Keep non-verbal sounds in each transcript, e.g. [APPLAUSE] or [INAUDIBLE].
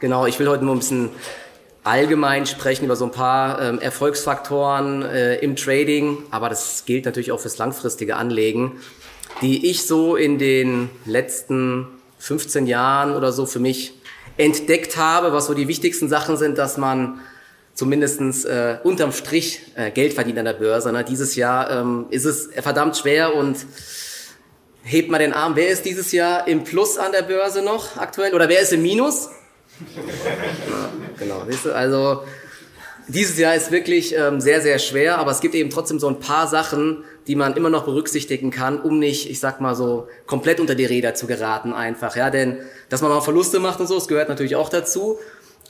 Genau, ich will heute nur ein bisschen allgemein sprechen über so ein paar ähm, Erfolgsfaktoren äh, im Trading, aber das gilt natürlich auch fürs langfristige Anlegen, die ich so in den letzten 15 Jahren oder so für mich entdeckt habe, was so die wichtigsten Sachen sind, dass man zumindestens äh, unterm Strich äh, Geld verdient an der Börse. Ne? Dieses Jahr ähm, ist es verdammt schwer und hebt mal den Arm. Wer ist dieses Jahr im Plus an der Börse noch aktuell oder wer ist im Minus? Genau, siehst du, also dieses Jahr ist wirklich ähm, sehr, sehr schwer, aber es gibt eben trotzdem so ein paar Sachen, die man immer noch berücksichtigen kann, um nicht, ich sag mal so, komplett unter die Räder zu geraten einfach. Ja, denn dass man mal Verluste macht und so, das gehört natürlich auch dazu.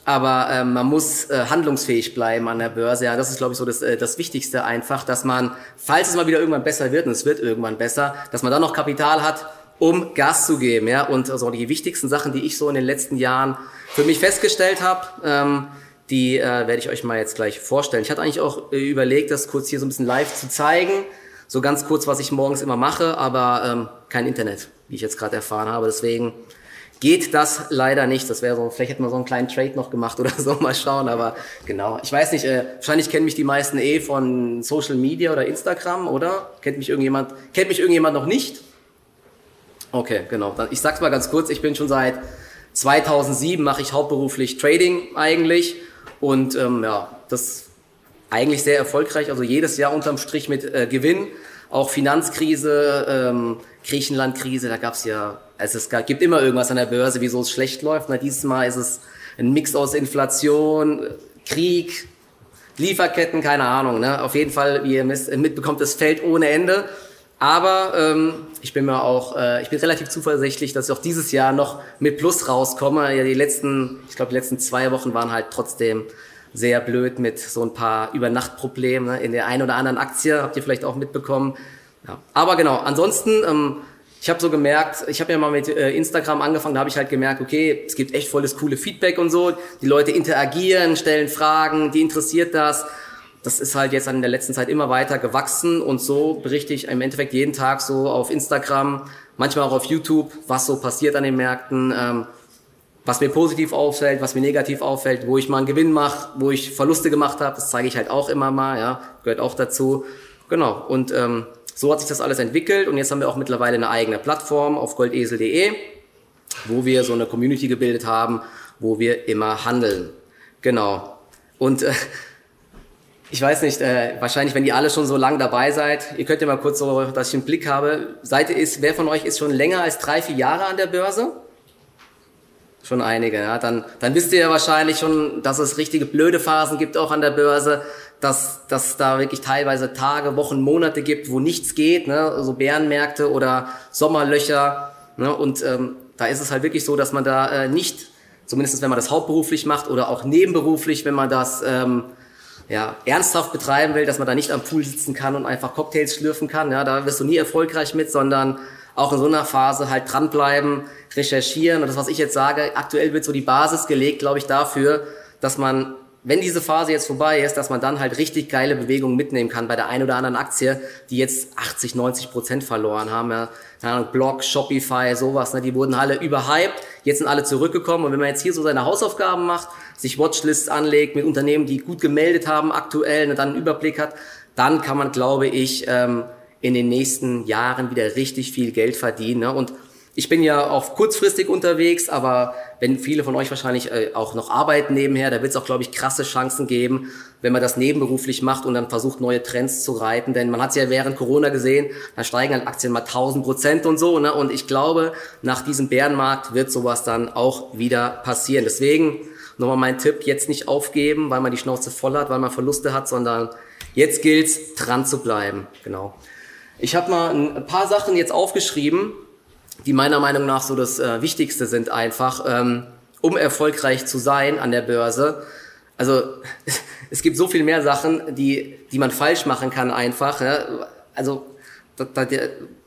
Aber ähm, man muss äh, handlungsfähig bleiben an der Börse. Ja, das ist, glaube ich, so das, äh, das Wichtigste einfach, dass man, falls es mal wieder irgendwann besser wird, und es wird irgendwann besser, dass man dann noch Kapital hat, um Gas zu geben. Ja, und also die wichtigsten Sachen, die ich so in den letzten Jahren für mich festgestellt habe, ähm, die äh, werde ich euch mal jetzt gleich vorstellen. Ich hatte eigentlich auch äh, überlegt, das kurz hier so ein bisschen live zu zeigen. So ganz kurz, was ich morgens immer mache, aber ähm, kein Internet, wie ich jetzt gerade erfahren habe. Deswegen geht das leider nicht. Das wäre so, vielleicht hätten wir so einen kleinen Trade noch gemacht oder so, mal schauen. Aber genau, ich weiß nicht, äh, wahrscheinlich kennen mich die meisten eh von Social Media oder Instagram, oder? Kennt mich irgendjemand, kennt mich irgendjemand noch nicht? Okay, genau. Ich sag's mal ganz kurz, ich bin schon seit 2007 mache ich hauptberuflich Trading eigentlich und ähm, ja, das eigentlich sehr erfolgreich, also jedes Jahr unterm Strich mit äh, Gewinn. Auch Finanzkrise, ähm, Griechenlandkrise, da gab's ja, also es gibt immer irgendwas an der Börse, wieso es schlecht läuft. Na, dieses Mal ist es ein Mix aus Inflation, Krieg, Lieferketten, keine Ahnung. Ne? Auf jeden Fall, wie ihr mitbekommt, es fällt ohne Ende. Aber ähm, ich bin mir auch, äh, ich bin relativ zuversichtlich, dass ich auch dieses Jahr noch mit Plus rauskomme. Ja, die letzten, ich glaube, die letzten zwei Wochen waren halt trotzdem sehr blöd mit so ein paar Übernachtproblemen ne? in der einen oder anderen Aktie, habt ihr vielleicht auch mitbekommen. Ja. Aber genau, ansonsten, ähm, ich habe so gemerkt, ich habe ja mal mit äh, Instagram angefangen, da habe ich halt gemerkt, okay, es gibt echt volles coole Feedback und so. Die Leute interagieren, stellen Fragen, die interessiert das das ist halt jetzt in der letzten Zeit immer weiter gewachsen und so berichte ich im Endeffekt jeden Tag so auf Instagram, manchmal auch auf YouTube, was so passiert an den Märkten, ähm, was mir positiv auffällt, was mir negativ auffällt, wo ich mal einen Gewinn mache, wo ich Verluste gemacht habe, das zeige ich halt auch immer mal, ja, gehört auch dazu. Genau, und ähm, so hat sich das alles entwickelt und jetzt haben wir auch mittlerweile eine eigene Plattform auf goldesel.de, wo wir so eine Community gebildet haben, wo wir immer handeln. Genau. Und äh, ich weiß nicht, äh, wahrscheinlich, wenn ihr alle schon so lang dabei seid, ihr könnt ja mal kurz so, dass ich einen Blick habe. Seid ist, wer von euch ist schon länger als drei, vier Jahre an der Börse? Schon einige, ja. Dann, dann wisst ihr ja wahrscheinlich schon, dass es richtige blöde Phasen gibt auch an der Börse, dass, dass da wirklich teilweise Tage, Wochen, Monate gibt, wo nichts geht, ne? so Bärenmärkte oder Sommerlöcher. Ne? Und ähm, da ist es halt wirklich so, dass man da äh, nicht, zumindest wenn man das hauptberuflich macht oder auch nebenberuflich, wenn man das ähm, ja, ernsthaft betreiben will, dass man da nicht am Pool sitzen kann und einfach Cocktails schlürfen kann. Ja, da wirst du nie erfolgreich mit, sondern auch in so einer Phase halt dranbleiben, recherchieren. Und das, was ich jetzt sage, aktuell wird so die Basis gelegt, glaube ich, dafür, dass man wenn diese Phase jetzt vorbei ist, dass man dann halt richtig geile Bewegungen mitnehmen kann bei der einen oder anderen Aktie, die jetzt 80, 90 Prozent verloren haben. Ja, keine Block, Shopify, sowas, ne, die wurden alle überhyped, jetzt sind alle zurückgekommen. Und wenn man jetzt hier so seine Hausaufgaben macht, sich Watchlists anlegt mit Unternehmen, die gut gemeldet haben aktuell, ne, dann einen Überblick hat, dann kann man, glaube ich, ähm, in den nächsten Jahren wieder richtig viel Geld verdienen. Ne? Und ich bin ja auch kurzfristig unterwegs, aber wenn viele von euch wahrscheinlich äh, auch noch arbeiten nebenher, da wird es auch, glaube ich, krasse Chancen geben, wenn man das nebenberuflich macht und dann versucht, neue Trends zu reiten. Denn man hat es ja während Corona gesehen, da steigen halt Aktien mal 1000 Prozent und so. Ne? Und ich glaube, nach diesem Bärenmarkt wird sowas dann auch wieder passieren. Deswegen nochmal mein Tipp, jetzt nicht aufgeben, weil man die Schnauze voll hat, weil man Verluste hat, sondern jetzt gilt's, dran zu bleiben. Genau. Ich habe mal ein paar Sachen jetzt aufgeschrieben, die meiner Meinung nach so das äh, Wichtigste sind einfach, ähm, um erfolgreich zu sein an der Börse. Also [LAUGHS] es gibt so viel mehr Sachen, die, die man falsch machen kann einfach. Ja? Also da, da,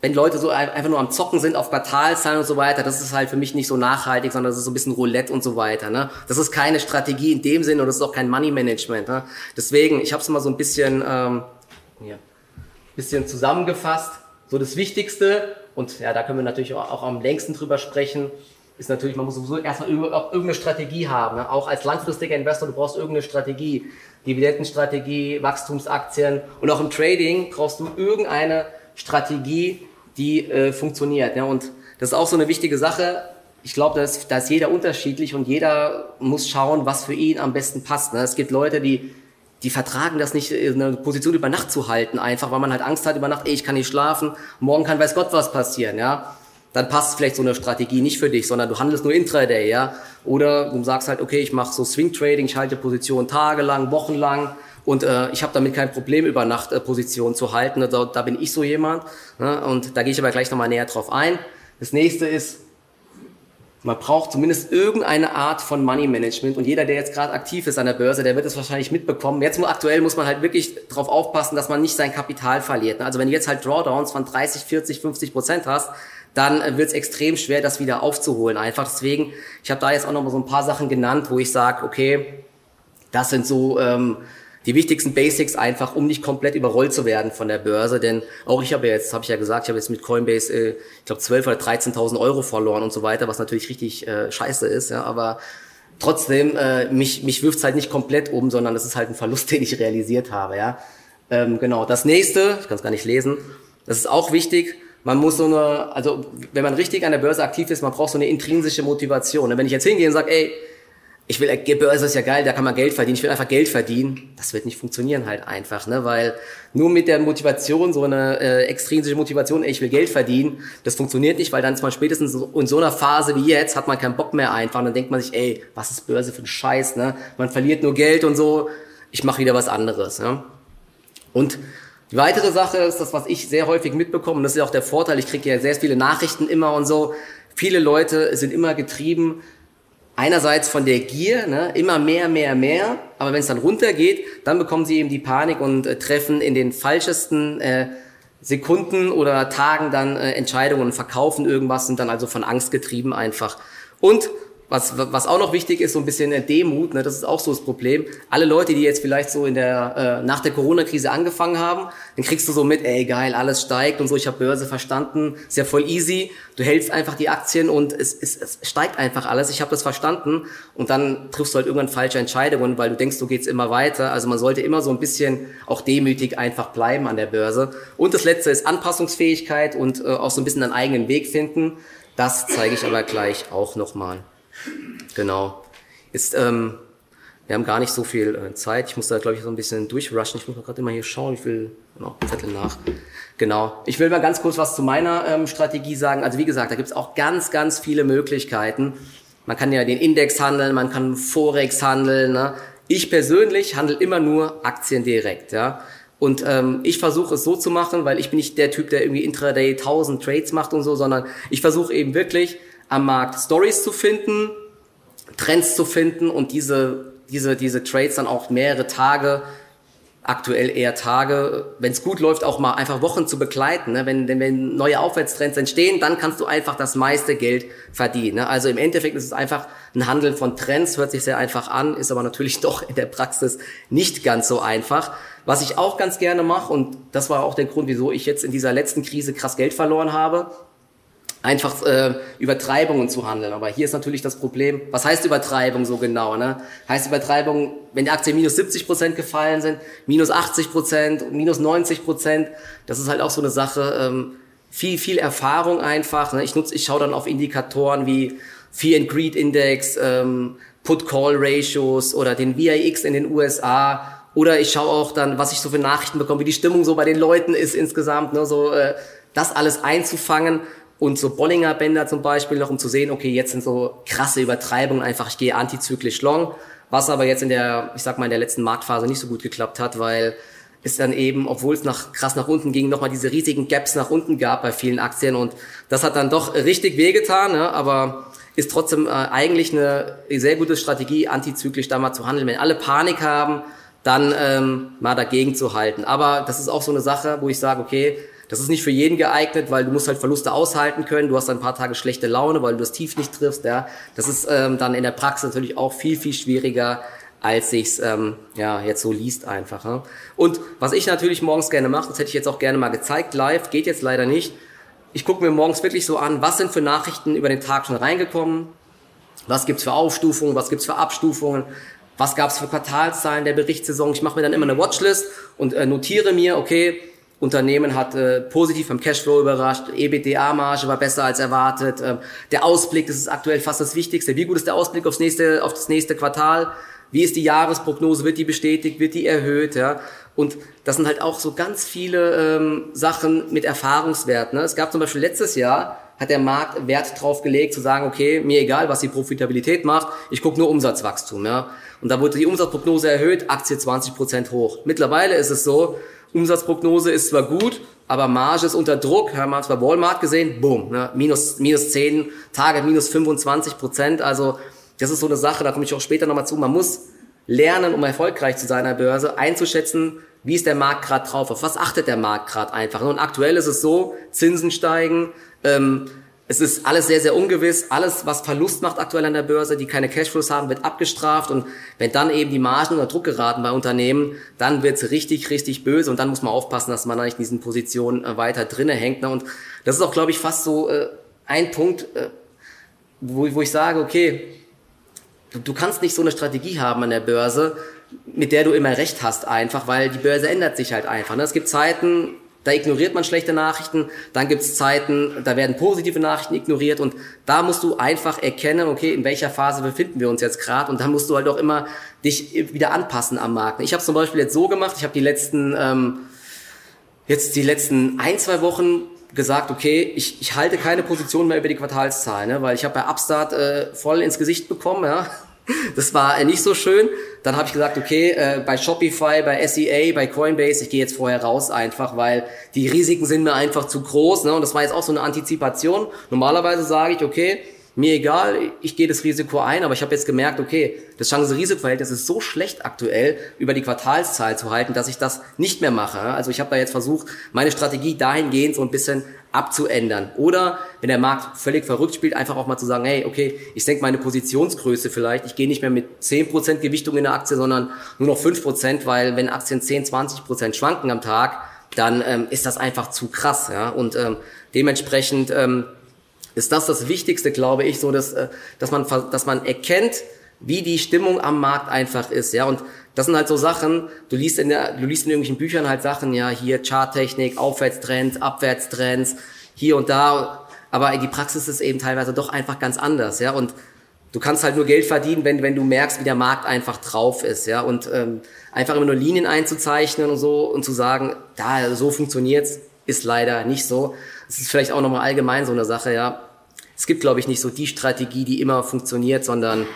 wenn Leute so einfach nur am Zocken sind auf Quartalzahlen und so weiter, das ist halt für mich nicht so nachhaltig, sondern das ist so ein bisschen Roulette und so weiter. Ne? Das ist keine Strategie in dem Sinne und das ist auch kein Money Management. Ne? Deswegen, ich habe es mal so ein bisschen, ähm, ja, bisschen zusammengefasst. So das Wichtigste, und ja, da können wir natürlich auch, auch am längsten drüber sprechen, ist natürlich, man muss sowieso erstmal irgendeine Strategie haben. Ne? Auch als langfristiger Investor, du brauchst irgendeine Strategie. Dividendenstrategie, Wachstumsaktien und auch im Trading brauchst du irgendeine Strategie, die äh, funktioniert. Ne? Und das ist auch so eine wichtige Sache. Ich glaube, da ist, da ist jeder unterschiedlich und jeder muss schauen, was für ihn am besten passt. Ne? Es gibt Leute, die die vertragen das nicht, eine Position über Nacht zu halten, einfach weil man halt Angst hat über Nacht, ey, ich kann nicht schlafen, morgen kann weiß Gott was passieren, ja. Dann passt vielleicht so eine Strategie nicht für dich, sondern du handelst nur Intraday, ja. Oder du sagst halt, okay, ich mache so Swing Trading, ich halte Positionen tagelang, wochenlang und äh, ich habe damit kein Problem, über Nacht äh, Positionen zu halten. Da, da bin ich so jemand. Ne? Und da gehe ich aber gleich nochmal näher drauf ein. Das nächste ist, man braucht zumindest irgendeine Art von Money Management und jeder, der jetzt gerade aktiv ist an der Börse, der wird es wahrscheinlich mitbekommen. Jetzt aktuell muss man halt wirklich darauf aufpassen, dass man nicht sein Kapital verliert. Also wenn du jetzt halt Drawdowns von 30, 40, 50 Prozent hast, dann wird es extrem schwer, das wieder aufzuholen. Einfach deswegen, ich habe da jetzt auch noch mal so ein paar Sachen genannt, wo ich sage, okay, das sind so ähm, die wichtigsten Basics einfach, um nicht komplett überrollt zu werden von der Börse. Denn auch ich habe ja jetzt, habe ich ja gesagt, ich habe jetzt mit Coinbase, äh, ich glaube, 12 oder 13.000 Euro verloren und so weiter, was natürlich richtig äh, scheiße ist. Ja, aber trotzdem, äh, mich, mich wirft's halt nicht komplett um, sondern das ist halt ein Verlust, [LAUGHS] den ich realisiert habe. Ja, ähm, Genau, das nächste, ich kann es gar nicht lesen, das ist auch wichtig, man muss so eine, also wenn man richtig an der Börse aktiv ist, man braucht so eine intrinsische Motivation. Und wenn ich jetzt hingehe und sage, ey, ich will, Börse ist ja geil, da kann man Geld verdienen, ich will einfach Geld verdienen. Das wird nicht funktionieren halt einfach, ne? Weil nur mit der Motivation, so eine äh, extrinsische Motivation, ey, ich will Geld verdienen, das funktioniert nicht, weil dann ist man spätestens in so einer Phase wie jetzt, hat man keinen Bock mehr einfach. Und dann denkt man sich, ey, was ist Börse für ein Scheiß, ne? Man verliert nur Geld und so, ich mache wieder was anderes, ne? Und die weitere Sache ist das, was ich sehr häufig mitbekomme, und das ist auch der Vorteil, ich kriege ja sehr viele Nachrichten immer und so. Viele Leute sind immer getrieben einerseits von der Gier, ne, immer mehr, mehr, mehr, aber wenn es dann runtergeht, dann bekommen sie eben die Panik und äh, treffen in den falschesten äh, Sekunden oder Tagen dann äh, Entscheidungen und verkaufen irgendwas, sind dann also von Angst getrieben einfach. Und was, was auch noch wichtig ist, so ein bisschen Demut, ne, das ist auch so das Problem. Alle Leute, die jetzt vielleicht so in der, äh, nach der Corona-Krise angefangen haben, dann kriegst du so mit, ey geil, alles steigt und so, ich habe Börse verstanden, ist ja voll easy. Du hältst einfach die Aktien und es, es, es steigt einfach alles, ich habe das verstanden und dann triffst du halt irgendwann falsche Entscheidungen, weil du denkst, du geht's immer weiter. Also man sollte immer so ein bisschen auch demütig einfach bleiben an der Börse. Und das letzte ist Anpassungsfähigkeit und äh, auch so ein bisschen deinen eigenen Weg finden. Das zeige ich aber gleich auch nochmal. Genau. Ist, ähm, wir haben gar nicht so viel äh, Zeit. Ich muss da, glaube ich, so ein bisschen durchrushen. Ich muss mal gerade immer hier schauen, wie viel genau, Zettel nach. Genau. Ich will mal ganz kurz was zu meiner ähm, Strategie sagen. Also wie gesagt, da gibt es auch ganz, ganz viele Möglichkeiten. Man kann ja den Index handeln, man kann Forex handeln. Ne? Ich persönlich handle immer nur Aktien direkt. Ja? Und ähm, ich versuche es so zu machen, weil ich bin nicht der Typ, der irgendwie intraday 1000 Trades macht und so, sondern ich versuche eben wirklich am Markt Stories zu finden, Trends zu finden und diese, diese, diese Trades dann auch mehrere Tage, aktuell eher Tage, wenn es gut läuft, auch mal einfach Wochen zu begleiten. Ne? Wenn, wenn neue Aufwärtstrends entstehen, dann kannst du einfach das meiste Geld verdienen. Ne? Also im Endeffekt ist es einfach ein Handel von Trends, hört sich sehr einfach an, ist aber natürlich [LAUGHS] doch in der Praxis nicht ganz so einfach. Was ich auch ganz gerne mache, und das war auch der Grund, wieso ich jetzt in dieser letzten Krise krass Geld verloren habe, einfach äh, Übertreibungen zu handeln. Aber hier ist natürlich das Problem, was heißt Übertreibung so genau? Ne? Heißt Übertreibung, wenn die Aktien minus 70 Prozent gefallen sind, minus 80 Prozent, minus 90 Prozent, das ist halt auch so eine Sache, ähm, viel, viel Erfahrung einfach. Ne? Ich nutze, ich schaue dann auf Indikatoren wie Fear and Greed Index, ähm, Put-Call-Ratios oder den VIX in den USA. Oder ich schaue auch dann, was ich so für Nachrichten bekomme, wie die Stimmung so bei den Leuten ist insgesamt, ne? so äh, das alles einzufangen und so Bollinger Bänder zum Beispiel noch, um zu sehen, okay, jetzt sind so krasse Übertreibungen einfach, ich gehe antizyklisch long, was aber jetzt in der, ich sag mal, in der letzten Marktphase nicht so gut geklappt hat, weil es dann eben, obwohl es nach, krass nach unten ging, nochmal diese riesigen Gaps nach unten gab bei vielen Aktien und das hat dann doch richtig wehgetan, ne? aber ist trotzdem äh, eigentlich eine sehr gute Strategie, antizyklisch da mal zu handeln. Wenn alle Panik haben, dann ähm, mal dagegen zu halten. Aber das ist auch so eine Sache, wo ich sage, okay, das ist nicht für jeden geeignet, weil du musst halt Verluste aushalten können. Du hast ein paar Tage schlechte Laune, weil du das Tief nicht triffst. Ja, das ist ähm, dann in der Praxis natürlich auch viel viel schwieriger, als sich's ähm, ja jetzt so liest einfach. Ja? Und was ich natürlich morgens gerne mache, das hätte ich jetzt auch gerne mal gezeigt live, geht jetzt leider nicht. ich gucke mir morgens wirklich so an, was sind für Nachrichten über den Tag schon reingekommen, was gibt's für Aufstufungen, was gibt's für Abstufungen, was gab's für Quartalszahlen der Berichtssaison. Ich mache mir dann immer eine Watchlist und äh, notiere mir, okay, Unternehmen hat äh, positiv beim Cashflow überrascht, EBITDA-Marge war besser als erwartet, äh, der Ausblick, das ist aktuell fast das Wichtigste. Wie gut ist der Ausblick aufs nächste, auf das nächste Quartal? Wie ist die Jahresprognose? Wird die bestätigt? Wird die erhöht? Ja? Und das sind halt auch so ganz viele ähm, Sachen mit Erfahrungswert. Ne? Es gab zum Beispiel letztes Jahr, hat der Markt Wert drauf gelegt, zu sagen, okay, mir egal, was die Profitabilität macht, ich gucke nur Umsatzwachstum. Ja? Und da wurde die Umsatzprognose erhöht, Aktie 20 Prozent hoch. Mittlerweile ist es so, Umsatzprognose ist zwar gut, aber Marge ist unter Druck. Haben wir bei Walmart gesehen, boom, ne? minus, minus 10, Tage minus 25 Prozent. Also das ist so eine Sache, da komme ich auch später nochmal zu. Man muss lernen, um erfolgreich zu sein an der Börse, einzuschätzen, wie ist der Markt gerade drauf, auf was achtet der Markt gerade einfach. Und aktuell ist es so, Zinsen steigen, ähm, es ist alles sehr, sehr ungewiss. Alles, was Verlust macht aktuell an der Börse, die keine Cashflows haben, wird abgestraft. Und wenn dann eben die Margen unter Druck geraten bei Unternehmen, dann wird's richtig, richtig böse. Und dann muss man aufpassen, dass man da nicht in diesen Positionen äh, weiter drinnen hängt. Ne? Und das ist auch, glaube ich, fast so äh, ein Punkt, äh, wo, wo ich sage, okay, du, du kannst nicht so eine Strategie haben an der Börse, mit der du immer recht hast einfach, weil die Börse ändert sich halt einfach. Ne? Es gibt Zeiten, da ignoriert man schlechte Nachrichten, dann gibt es Zeiten, da werden positive Nachrichten ignoriert. Und da musst du einfach erkennen, okay, in welcher Phase befinden wir uns jetzt gerade und da musst du halt auch immer dich wieder anpassen am Markt. Ich habe zum Beispiel jetzt so gemacht, ich habe die letzten ähm, jetzt die letzten ein zwei Wochen gesagt, okay, ich, ich halte keine Position mehr über die Quartalszahlen, ne, weil ich habe bei Upstart äh, voll ins Gesicht bekommen, ja, das war äh, nicht so schön. Dann habe ich gesagt, okay, äh, bei Shopify, bei SEA, bei Coinbase, ich gehe jetzt vorher raus einfach, weil die Risiken sind mir einfach zu groß. Ne? Und das war jetzt auch so eine Antizipation. Normalerweise sage ich, okay, mir egal, ich gehe das Risiko ein, aber ich habe jetzt gemerkt, okay, das Chance-Risiko-Verhältnis ist so schlecht aktuell, über die Quartalszahl zu halten, dass ich das nicht mehr mache. Also ich habe da jetzt versucht, meine Strategie dahingehend so ein bisschen abzuändern. Oder wenn der Markt völlig verrückt spielt, einfach auch mal zu sagen, hey, okay, ich senke meine Positionsgröße vielleicht, ich gehe nicht mehr mit 10% Gewichtung in der Aktie, sondern nur noch 5%, weil wenn Aktien 10, 20% schwanken am Tag, dann ähm, ist das einfach zu krass. Ja? Und ähm, dementsprechend ähm, ist das das Wichtigste, glaube ich, so dass, äh, dass, man, dass man erkennt, wie die Stimmung am Markt einfach ist, ja, und das sind halt so Sachen, du liest in der, du liest in irgendwelchen Büchern halt Sachen, ja, hier Charttechnik, Aufwärtstrends, Abwärtstrends, hier und da, aber die Praxis ist eben teilweise doch einfach ganz anders, ja, und du kannst halt nur Geld verdienen, wenn, wenn du merkst, wie der Markt einfach drauf ist, ja, und ähm, einfach immer nur Linien einzuzeichnen und so und zu sagen, da, so funktioniert's, ist leider nicht so. Es ist vielleicht auch nochmal allgemein so eine Sache, ja. Es gibt, glaube ich, nicht so die Strategie, die immer funktioniert, sondern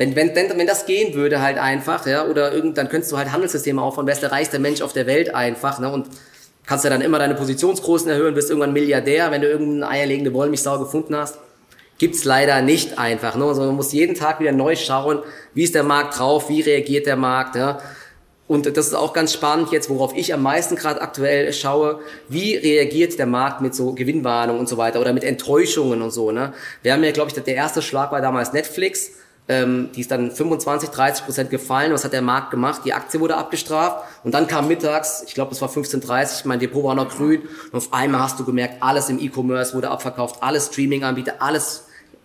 wenn, wenn, wenn, wenn das gehen würde halt einfach, ja, oder irgend, dann könntest du halt Handelssysteme aufbauen, wärst der reichste Mensch auf der Welt einfach, ne, und kannst ja dann immer deine Positionsgrößen erhöhen, bist irgendwann Milliardär, wenn du irgendeine eierlegende Wollmilchsau gefunden hast. Gibt's leider nicht einfach, ne, also man muss jeden Tag wieder neu schauen, wie ist der Markt drauf, wie reagiert der Markt, ja, und das ist auch ganz spannend jetzt, worauf ich am meisten gerade aktuell schaue, wie reagiert der Markt mit so Gewinnwarnungen und so weiter oder mit Enttäuschungen und so. Ne? Wir haben ja, glaube ich, der erste Schlag war damals Netflix. Ähm, die ist dann 25, 30 Prozent gefallen. Was hat der Markt gemacht? Die Aktie wurde abgestraft. Und dann kam mittags, ich glaube, es war 15.30 mein Depot war noch grün. Und auf einmal hast du gemerkt, alles im E-Commerce wurde abverkauft, alles Streaming-Anbieter, alles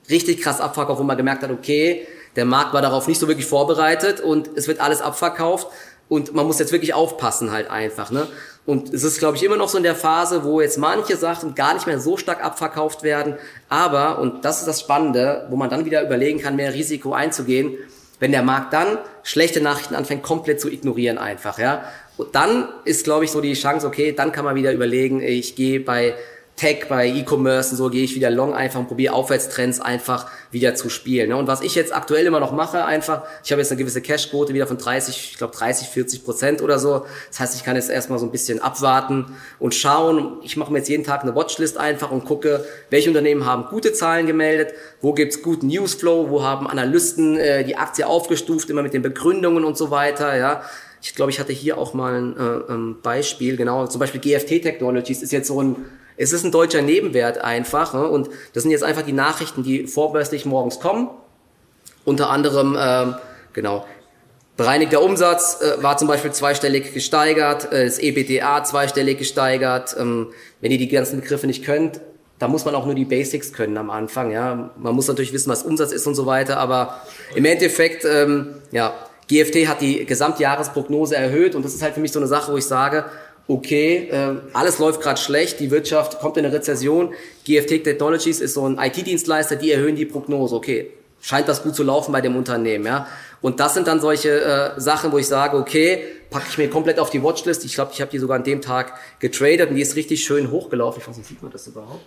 richtig krass abverkauft, wo man gemerkt hat, okay, der Markt war darauf nicht so wirklich vorbereitet und es wird alles abverkauft. Und man muss jetzt wirklich aufpassen halt einfach. Ne? Und es ist, glaube ich, immer noch so in der Phase, wo jetzt manche Sachen gar nicht mehr so stark abverkauft werden. Aber, und das ist das Spannende, wo man dann wieder überlegen kann, mehr Risiko einzugehen, wenn der Markt dann schlechte Nachrichten anfängt, komplett zu ignorieren einfach. ja. Und dann ist, glaube ich, so die Chance, okay, dann kann man wieder überlegen, ich gehe bei Tech, bei E-Commerce und so gehe ich wieder long einfach und probiere Aufwärtstrends einfach wieder zu spielen. Ne? Und was ich jetzt aktuell immer noch mache, einfach, ich habe jetzt eine gewisse Cashquote wieder von 30, ich glaube 30, 40 Prozent oder so. Das heißt, ich kann jetzt erstmal so ein bisschen abwarten und schauen. Ich mache mir jetzt jeden Tag eine Watchlist einfach und gucke, welche Unternehmen haben gute Zahlen gemeldet, wo gibt's guten Newsflow, wo haben Analysten äh, die Aktie aufgestuft, immer mit den Begründungen und so weiter. Ja, ich glaube, ich hatte hier auch mal ein äh, Beispiel, genau, zum Beispiel GFT Technologies ist jetzt so ein es ist ein deutscher Nebenwert einfach. Ne? Und das sind jetzt einfach die Nachrichten, die vorbörslich morgens kommen. Unter anderem, ähm, genau, bereinigter Umsatz äh, war zum Beispiel zweistellig gesteigert, äh, das EBTA zweistellig gesteigert. Ähm, wenn ihr die ganzen Begriffe nicht könnt, da muss man auch nur die Basics können am Anfang. Ja, man muss natürlich wissen, was Umsatz ist und so weiter. Aber im Endeffekt, ähm, ja, GFT hat die Gesamtjahresprognose erhöht und das ist halt für mich so eine Sache, wo ich sage, okay, äh, alles läuft gerade schlecht, die Wirtschaft kommt in eine Rezession. GFT Technologies ist so ein IT-Dienstleister, die erhöhen die Prognose. Okay, scheint das gut zu laufen bei dem Unternehmen, ja. Und das sind dann solche äh, Sachen, wo ich sage, okay, packe ich mir komplett auf die Watchlist. Ich glaube, ich habe die sogar an dem Tag getradet und die ist richtig schön hochgelaufen. Ich weiß nicht, sieht man das überhaupt?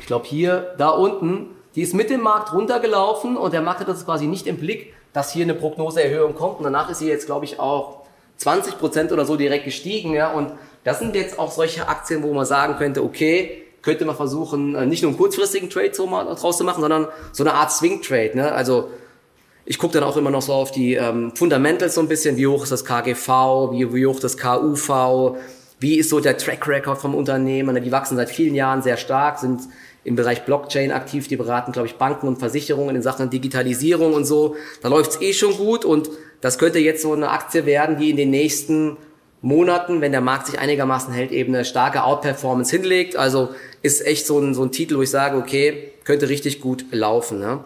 Ich glaube hier, da unten, die ist mit dem Markt runtergelaufen und der Markt hat das quasi nicht im Blick, dass hier eine Prognoseerhöhung kommt. Und danach ist sie jetzt, glaube ich, auch 20 Prozent oder so direkt gestiegen. Ja? Und das sind jetzt auch solche Aktien, wo man sagen könnte, okay, könnte man versuchen, äh, nicht nur einen kurzfristigen Trade so mal draus zu machen, sondern so eine Art Swing Trade. Ne? Also ich gucke dann auch immer noch so auf die ähm, Fundamentals so ein bisschen, wie hoch ist das KGV, wie, wie hoch das KUV, wie ist so der Track Record vom Unternehmen. Die wachsen seit vielen Jahren sehr stark, sind im Bereich Blockchain aktiv, die beraten, glaube ich, Banken und Versicherungen in Sachen Digitalisierung und so. Da läuft's eh schon gut und das könnte jetzt so eine Aktie werden, die in den nächsten Monaten, wenn der Markt sich einigermaßen hält, eben eine starke Outperformance hinlegt. Also ist echt so ein, so ein Titel, wo ich sage, okay, könnte richtig gut laufen. Ne?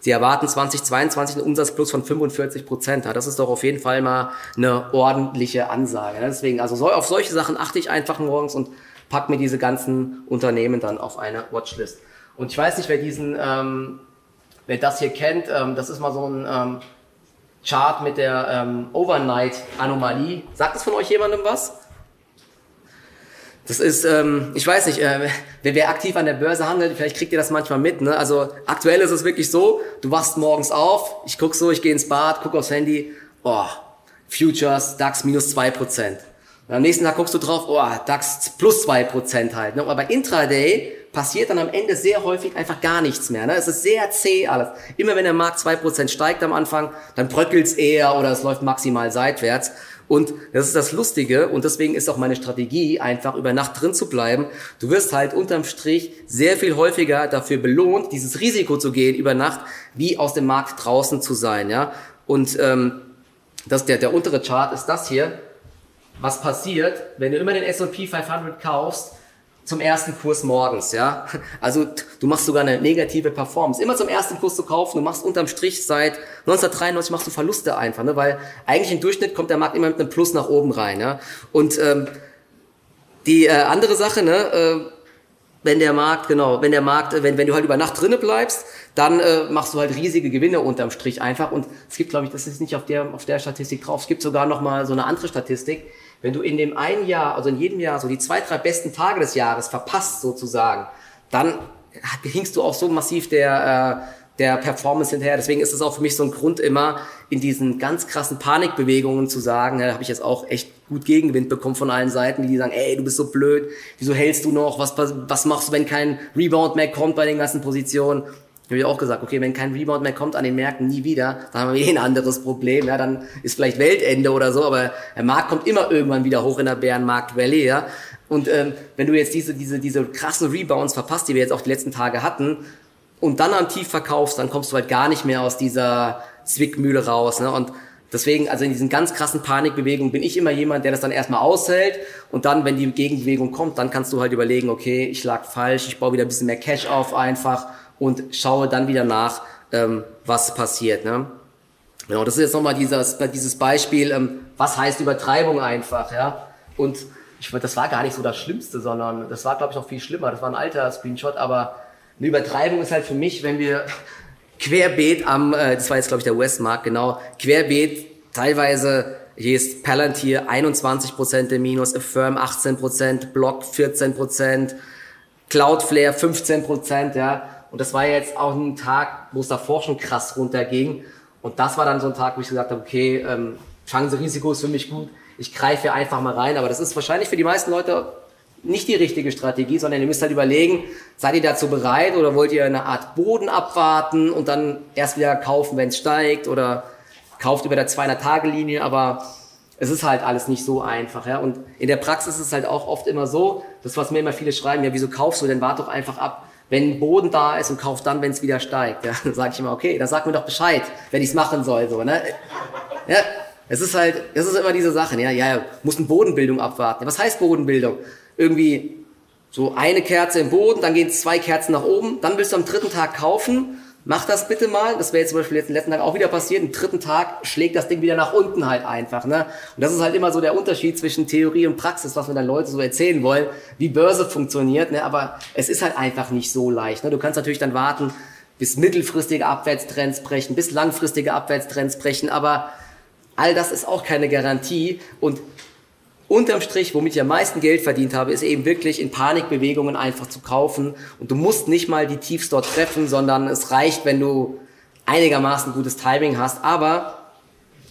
Sie erwarten 2022 einen Umsatzplus von 45 Prozent. Das ist doch auf jeden Fall mal eine ordentliche Ansage. Ne? Deswegen, also auf solche Sachen achte ich einfach morgens und pack mir diese ganzen Unternehmen dann auf eine Watchlist. Und ich weiß nicht, wer diesen, ähm, wer das hier kennt, ähm, das ist mal so ein ähm, Chart mit der ähm, Overnight-Anomalie. Sagt es von euch jemandem was? Das ist, ähm, ich weiß nicht, äh, wer, wer aktiv an der Börse handelt, vielleicht kriegt ihr das manchmal mit. Ne? Also aktuell ist es wirklich so, du wachst morgens auf, ich guck so, ich gehe ins Bad, guck aufs Handy, oh, Futures, DAX minus zwei Prozent. Am nächsten Tag guckst du drauf, oh, DAX plus zwei Prozent halt. Ne? Aber Intraday passiert dann am Ende sehr häufig einfach gar nichts mehr. Ne? Es ist sehr zäh alles. Immer wenn der Markt zwei Prozent steigt am Anfang, dann bröckelt's eher oder es läuft maximal seitwärts. Und das ist das Lustige und deswegen ist auch meine Strategie, einfach über Nacht drin zu bleiben. Du wirst halt unterm Strich sehr viel häufiger dafür belohnt, dieses Risiko zu gehen über Nacht, wie aus dem Markt draußen zu sein. Ja? Und ähm, das, der, der untere Chart ist das hier. Was passiert, wenn du immer den S&P 500 kaufst, zum ersten Kurs morgens, ja. Also du machst sogar eine negative Performance. Immer zum ersten Kurs zu kaufen, du machst unterm Strich seit 1993 machst du Verluste einfach, ne? weil eigentlich im Durchschnitt kommt der Markt immer mit einem Plus nach oben rein. Ja? Und ähm, die äh, andere Sache, ne, äh, wenn der Markt, genau, wenn der Markt, wenn, wenn du halt über Nacht drinne bleibst, dann äh, machst du halt riesige Gewinne unterm Strich einfach. Und es gibt, glaube ich, das ist nicht auf der, auf der Statistik drauf. Es gibt sogar noch mal so eine andere Statistik wenn du in dem einen Jahr, also in jedem Jahr so die zwei, drei besten Tage des Jahres verpasst sozusagen, dann hinkst du auch so massiv der, äh, der Performance hinterher. Deswegen ist es auch für mich so ein Grund immer, in diesen ganz krassen Panikbewegungen zu sagen, da habe ich jetzt auch echt gut Gegenwind bekommen von allen Seiten, die sagen, ey, du bist so blöd, wieso hältst du noch, was, was machst du, wenn kein Rebound mehr kommt bei den ganzen Positionen? Habe ich auch gesagt, okay, wenn kein Rebound mehr kommt an den Märkten nie wieder, dann haben wir eh ein anderes Problem. Ja, dann ist vielleicht Weltende oder so, aber der Markt kommt immer irgendwann wieder hoch in der Bärenmarkt Rallye. Ja. Und ähm, wenn du jetzt diese, diese, diese krassen Rebounds verpasst, die wir jetzt auch die letzten Tage hatten, und dann am Tief verkaufst, dann kommst du halt gar nicht mehr aus dieser Zwickmühle raus. Ne? Und deswegen, also in diesen ganz krassen Panikbewegungen bin ich immer jemand, der das dann erstmal aushält und dann, wenn die Gegenbewegung kommt, dann kannst du halt überlegen, okay, ich lag falsch, ich baue wieder ein bisschen mehr Cash auf einfach und schaue dann wieder nach, ähm, was passiert. Ne? Genau, das ist jetzt nochmal dieses, dieses Beispiel, ähm, was heißt Übertreibung einfach, ja. Und ich, das war gar nicht so das Schlimmste, sondern das war, glaube ich, noch viel schlimmer. Das war ein alter Screenshot, aber eine Übertreibung ist halt für mich, wenn wir querbeet am, äh, das war jetzt, glaube ich, der Westmark, genau, querbeet teilweise hier ist Palantir 21% im Minus, Affirm 18%, Block 14%, Cloudflare 15%, ja. Und das war jetzt auch ein Tag, wo es davor schon krass runterging. Und das war dann so ein Tag, wo ich gesagt habe, okay, ähm, Chancenrisiko ist für mich gut. Ich greife einfach mal rein. Aber das ist wahrscheinlich für die meisten Leute nicht die richtige Strategie, sondern ihr müsst halt überlegen, seid ihr dazu bereit oder wollt ihr eine Art Boden abwarten und dann erst wieder kaufen, wenn es steigt oder kauft über der 200-Tage-Linie, aber es ist halt alles nicht so einfach. Ja? Und in der Praxis ist es halt auch oft immer so, das was mir immer viele schreiben, ja, wieso kaufst du denn, wart doch einfach ab, wenn Boden da ist und kauft dann, wenn es wieder steigt. Ja, [LAUGHS] dann sage ich immer, okay, dann sag mir doch Bescheid, wenn ich es machen soll. So, ne? Ja, es ist halt, es ist immer diese Sache, ja, ja, muss eine Bodenbildung abwarten. Was heißt Bodenbildung? Irgendwie so eine Kerze im Boden, dann gehen zwei Kerzen nach oben, dann willst du am dritten Tag kaufen, mach das bitte mal. Das wäre jetzt zum Beispiel jetzt letzten Tag auch wieder passiert. Am dritten Tag schlägt das Ding wieder nach unten halt einfach. Ne? Und das ist halt immer so der Unterschied zwischen Theorie und Praxis, was wir dann Leute so erzählen wollen, wie Börse funktioniert. Ne? Aber es ist halt einfach nicht so leicht. Ne? Du kannst natürlich dann warten, bis mittelfristige Abwärtstrends brechen, bis langfristige Abwärtstrends brechen. Aber all das ist auch keine Garantie. Und unterm Strich, womit ich am meisten Geld verdient habe, ist eben wirklich in Panikbewegungen einfach zu kaufen. Und du musst nicht mal die Tiefs dort treffen, sondern es reicht, wenn du einigermaßen gutes Timing hast. Aber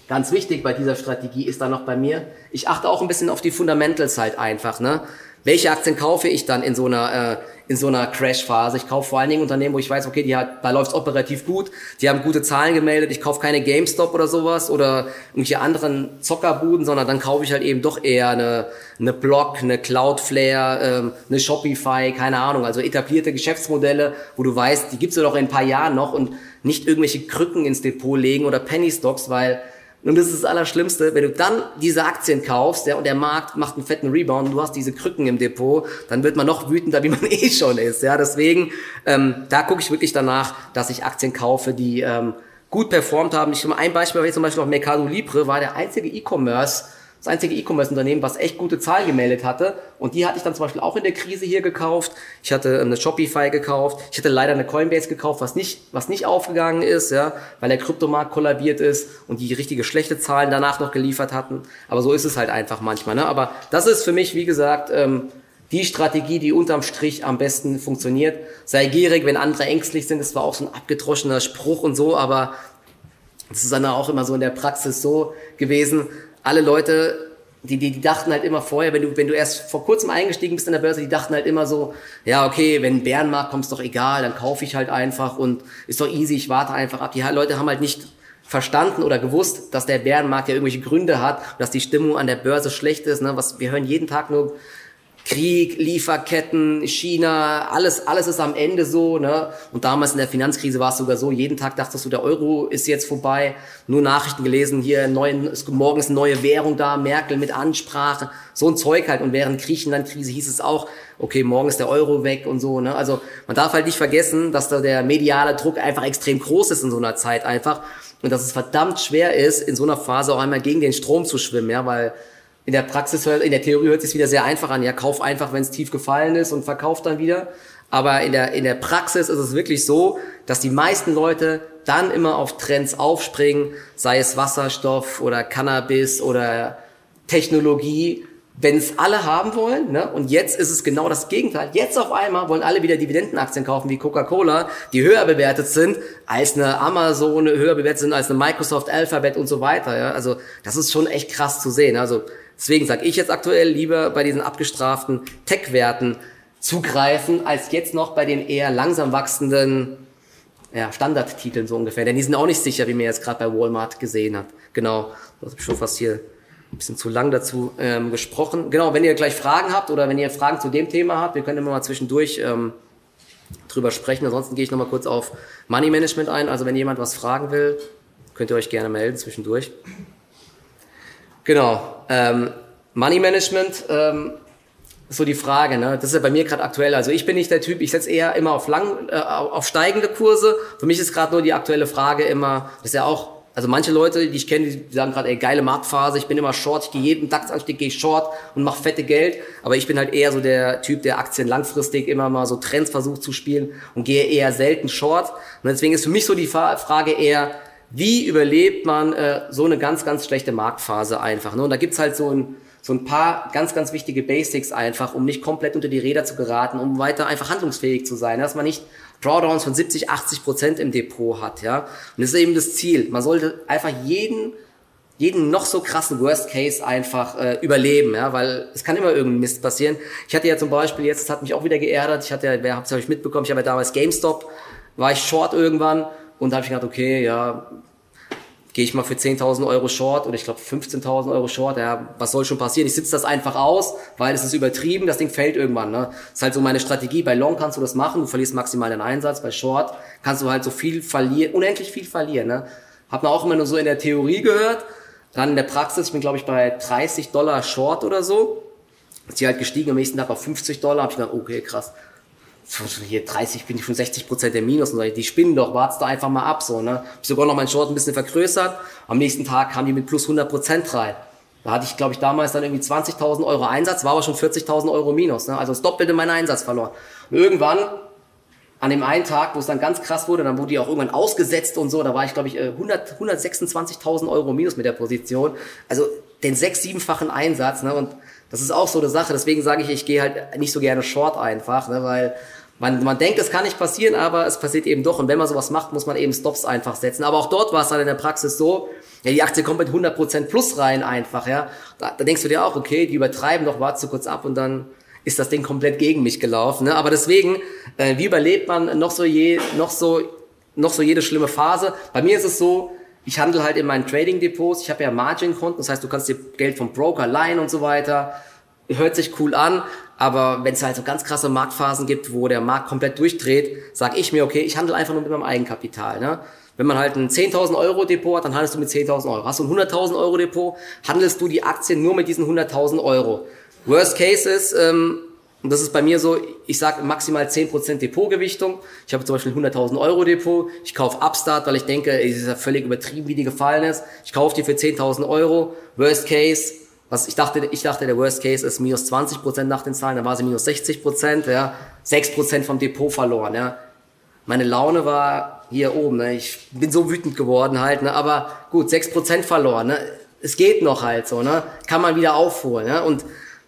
ganz wichtig bei dieser Strategie ist dann noch bei mir, ich achte auch ein bisschen auf die Fundamentals halt einfach. Ne? welche Aktien kaufe ich dann in so einer, äh, in so einer Crash-Phase? Ich kaufe vor allen Dingen Unternehmen, wo ich weiß, okay, die hat, da läuft's operativ gut, die haben gute Zahlen gemeldet, ich kaufe keine GameStop oder sowas oder irgendwelche anderen Zockerbuden, sondern dann kaufe ich halt eben doch eher eine, eine Block, eine Cloudflare, ähm, eine Shopify, keine Ahnung, also etablierte Geschäftsmodelle, wo du weißt, die gibt's ja doch in ein paar Jahren noch und nicht irgendwelche Krücken ins Depot legen oder Penny Stocks, weil und das ist das Allerschlimmste, wenn du dann diese Aktien kaufst ja, und der Markt macht einen fetten Rebound und du hast diese Krücken im Depot, dann wird man noch wütender, wie man [LAUGHS] eh schon ist. Ja, Deswegen, ähm, da gucke ich wirklich danach, dass ich Aktien kaufe, die ähm, gut performt haben. Ich ein Beispiel jetzt zum Beispiel noch Mercado Libre, war der einzige E-Commerce, das einzige E-Commerce-Unternehmen, was echt gute Zahlen gemeldet hatte. Und die hatte ich dann zum Beispiel auch in der Krise hier gekauft. Ich hatte ähm, eine Shopify gekauft. Ich hatte leider eine Coinbase gekauft, was nicht, was nicht aufgegangen ist, ja, weil der Kryptomarkt kollabiert ist und die richtige schlechte Zahlen danach noch geliefert hatten. Aber so ist es halt einfach manchmal. Ne? Aber das ist für mich, wie gesagt, ähm, die Strategie, die unterm Strich am besten funktioniert. Sei gierig, wenn andere ängstlich sind. Das war auch so ein abgedroschener Spruch und so, aber das ist dann auch immer so in der Praxis so gewesen alle Leute, die, die, die dachten halt immer vorher, wenn du, wenn du erst vor kurzem eingestiegen bist in der Börse, die dachten halt immer so, ja, okay, wenn Bärenmarkt kommt, ist doch egal, dann kaufe ich halt einfach und ist doch easy, ich warte einfach ab. Die Leute haben halt nicht verstanden oder gewusst, dass der Bärenmarkt ja irgendwelche Gründe hat, dass die Stimmung an der Börse schlecht ist. Ne? Was, wir hören jeden Tag nur Krieg, Lieferketten, China, alles, alles ist am Ende so, ne? Und damals in der Finanzkrise war es sogar so, jeden Tag dachtest du, der Euro ist jetzt vorbei. Nur Nachrichten gelesen, hier neuen, morgen ist eine neue Währung da, Merkel mit Ansprache, so ein Zeug halt. Und während Griechenland-Krise hieß es auch, okay, morgen ist der Euro weg und so, ne? Also man darf halt nicht vergessen, dass da der mediale Druck einfach extrem groß ist in so einer Zeit einfach. Und dass es verdammt schwer ist, in so einer Phase auch einmal gegen den Strom zu schwimmen, ja, weil in der Praxis, in der Theorie hört es wieder sehr einfach an. Ja, kauf einfach, wenn es tief gefallen ist und verkauf dann wieder. Aber in der, in der Praxis ist es wirklich so, dass die meisten Leute dann immer auf Trends aufspringen, sei es Wasserstoff oder Cannabis oder Technologie, wenn es alle haben wollen. Ne? Und jetzt ist es genau das Gegenteil. Jetzt auf einmal wollen alle wieder Dividendenaktien kaufen wie Coca-Cola, die höher bewertet sind als eine Amazon, höher bewertet sind als eine Microsoft, Alphabet und so weiter. Ja? Also das ist schon echt krass zu sehen. Also Deswegen sage ich jetzt aktuell lieber bei diesen abgestraften Tech-Werten zugreifen, als jetzt noch bei den eher langsam wachsenden ja, Standardtiteln so ungefähr. Denn die sind auch nicht sicher, wie man jetzt gerade bei Walmart gesehen hat. Genau, das habe ich schon fast hier ein bisschen zu lang dazu ähm, gesprochen. Genau, wenn ihr gleich Fragen habt oder wenn ihr Fragen zu dem Thema habt, wir können immer mal zwischendurch ähm, drüber sprechen. Ansonsten gehe ich nochmal kurz auf Money Management ein. Also wenn jemand was fragen will, könnt ihr euch gerne melden zwischendurch. Genau. Ähm, Money Management, ähm, so die Frage, ne? Das ist ja bei mir gerade aktuell. Also ich bin nicht der Typ, ich setze eher immer auf lang, äh, auf steigende Kurse. Für mich ist gerade nur die aktuelle Frage immer, das ist ja auch, also manche Leute, die ich kenne, die sagen gerade, ey, geile Marktphase, ich bin immer Short, ich gehe jeden DAX-Anstieg, gehe Short und mache fette Geld. Aber ich bin halt eher so der Typ, der Aktien langfristig immer mal so Trends versucht zu spielen und gehe eher selten Short. Und deswegen ist für mich so die Frage eher, wie überlebt man äh, so eine ganz, ganz schlechte Marktphase einfach. Ne? Und da gibt's halt so ein, so ein paar ganz, ganz wichtige Basics einfach, um nicht komplett unter die Räder zu geraten, um weiter einfach handlungsfähig zu sein, dass man nicht Drawdowns von 70, 80 Prozent im Depot hat. ja. Und das ist eben das Ziel. Man sollte einfach jeden jeden noch so krassen Worst Case einfach äh, überleben, ja, weil es kann immer irgendein Mist passieren. Ich hatte ja zum Beispiel jetzt, das hat mich auch wieder geärgert, ich hatte ja, wer hab's euch mitbekommen, ich habe ja damals GameStop, war ich short irgendwann und da habe ich gedacht, okay, ja, gehe ich mal für 10.000 Euro Short oder ich glaube 15.000 Euro Short, ja, was soll schon passieren? Ich sitze das einfach aus, weil es ist übertrieben, das Ding fällt irgendwann. Ne? Ist halt so meine Strategie. Bei Long kannst du das machen, du verlierst maximal den Einsatz. Bei Short kannst du halt so viel verlieren, unendlich viel verlieren. Ne? Hat man auch immer nur so in der Theorie gehört. Dann in der Praxis, ich bin glaube ich bei 30 Dollar Short oder so. ist die halt gestiegen am nächsten Tag auf 50 Dollar. Hab ich gedacht, okay, krass. Hier 30 bin ich schon 60 Prozent der Minus. Und die spinnen doch, wart's da einfach mal ab. So, ne? Hab sogar noch meinen Short ein bisschen vergrößert. Am nächsten Tag kamen die mit plus 100 Prozent rein. Da hatte ich, glaube ich, damals dann irgendwie 20.000 Euro Einsatz, war aber schon 40.000 Euro Minus. Ne? Also das Doppelte meinen Einsatz verloren. Und irgendwann, an dem einen Tag, wo es dann ganz krass wurde, dann wurde die auch irgendwann ausgesetzt und so, da war ich, glaube ich, 100, 126.000 Euro Minus mit der Position. Also den sechs-, siebenfachen Einsatz. Ne? Und das ist auch so eine Sache. Deswegen sage ich, ich gehe halt nicht so gerne Short einfach, ne? weil man, man denkt, es kann nicht passieren, aber es passiert eben doch. Und wenn man sowas macht, muss man eben Stops einfach setzen. Aber auch dort war es dann in der Praxis so, ja, die Aktie kommt mit 100% plus rein einfach, ja. Da, da denkst du dir auch, okay, die übertreiben doch, warte kurz ab und dann ist das Ding komplett gegen mich gelaufen. Ne? Aber deswegen, äh, wie überlebt man noch so je, noch so, noch so jede schlimme Phase? Bei mir ist es so, ich handle halt in meinen Trading Depots, ich habe ja Margin-Konten, das heißt, du kannst dir Geld vom Broker leihen und so weiter. Hört sich cool an, aber wenn es halt so ganz krasse Marktphasen gibt, wo der Markt komplett durchdreht, sage ich mir, okay, ich handle einfach nur mit meinem Eigenkapital. Ne? Wenn man halt ein 10.000 Euro Depot hat, dann handelst du mit 10.000 Euro. Hast du ein 100.000 Euro Depot, handelst du die Aktien nur mit diesen 100.000 Euro. Worst Case ist, ähm, und das ist bei mir so, ich sage maximal 10% Depotgewichtung. Ich habe zum Beispiel ein 100.000 Euro Depot. Ich kaufe Upstart, weil ich denke, es ist ja völlig übertrieben, wie die gefallen ist. Ich kaufe die für 10.000 Euro. Worst Case, was ich dachte, ich dachte, der Worst Case ist minus 20% nach den Zahlen, dann war sie minus 60%, ja. 6% vom Depot verloren, ja. Meine Laune war hier oben. Ne? Ich bin so wütend geworden halt, ne? aber gut, 6% verloren. Ne? Es geht noch halt so, ne? kann man wieder aufholen. Ne? Und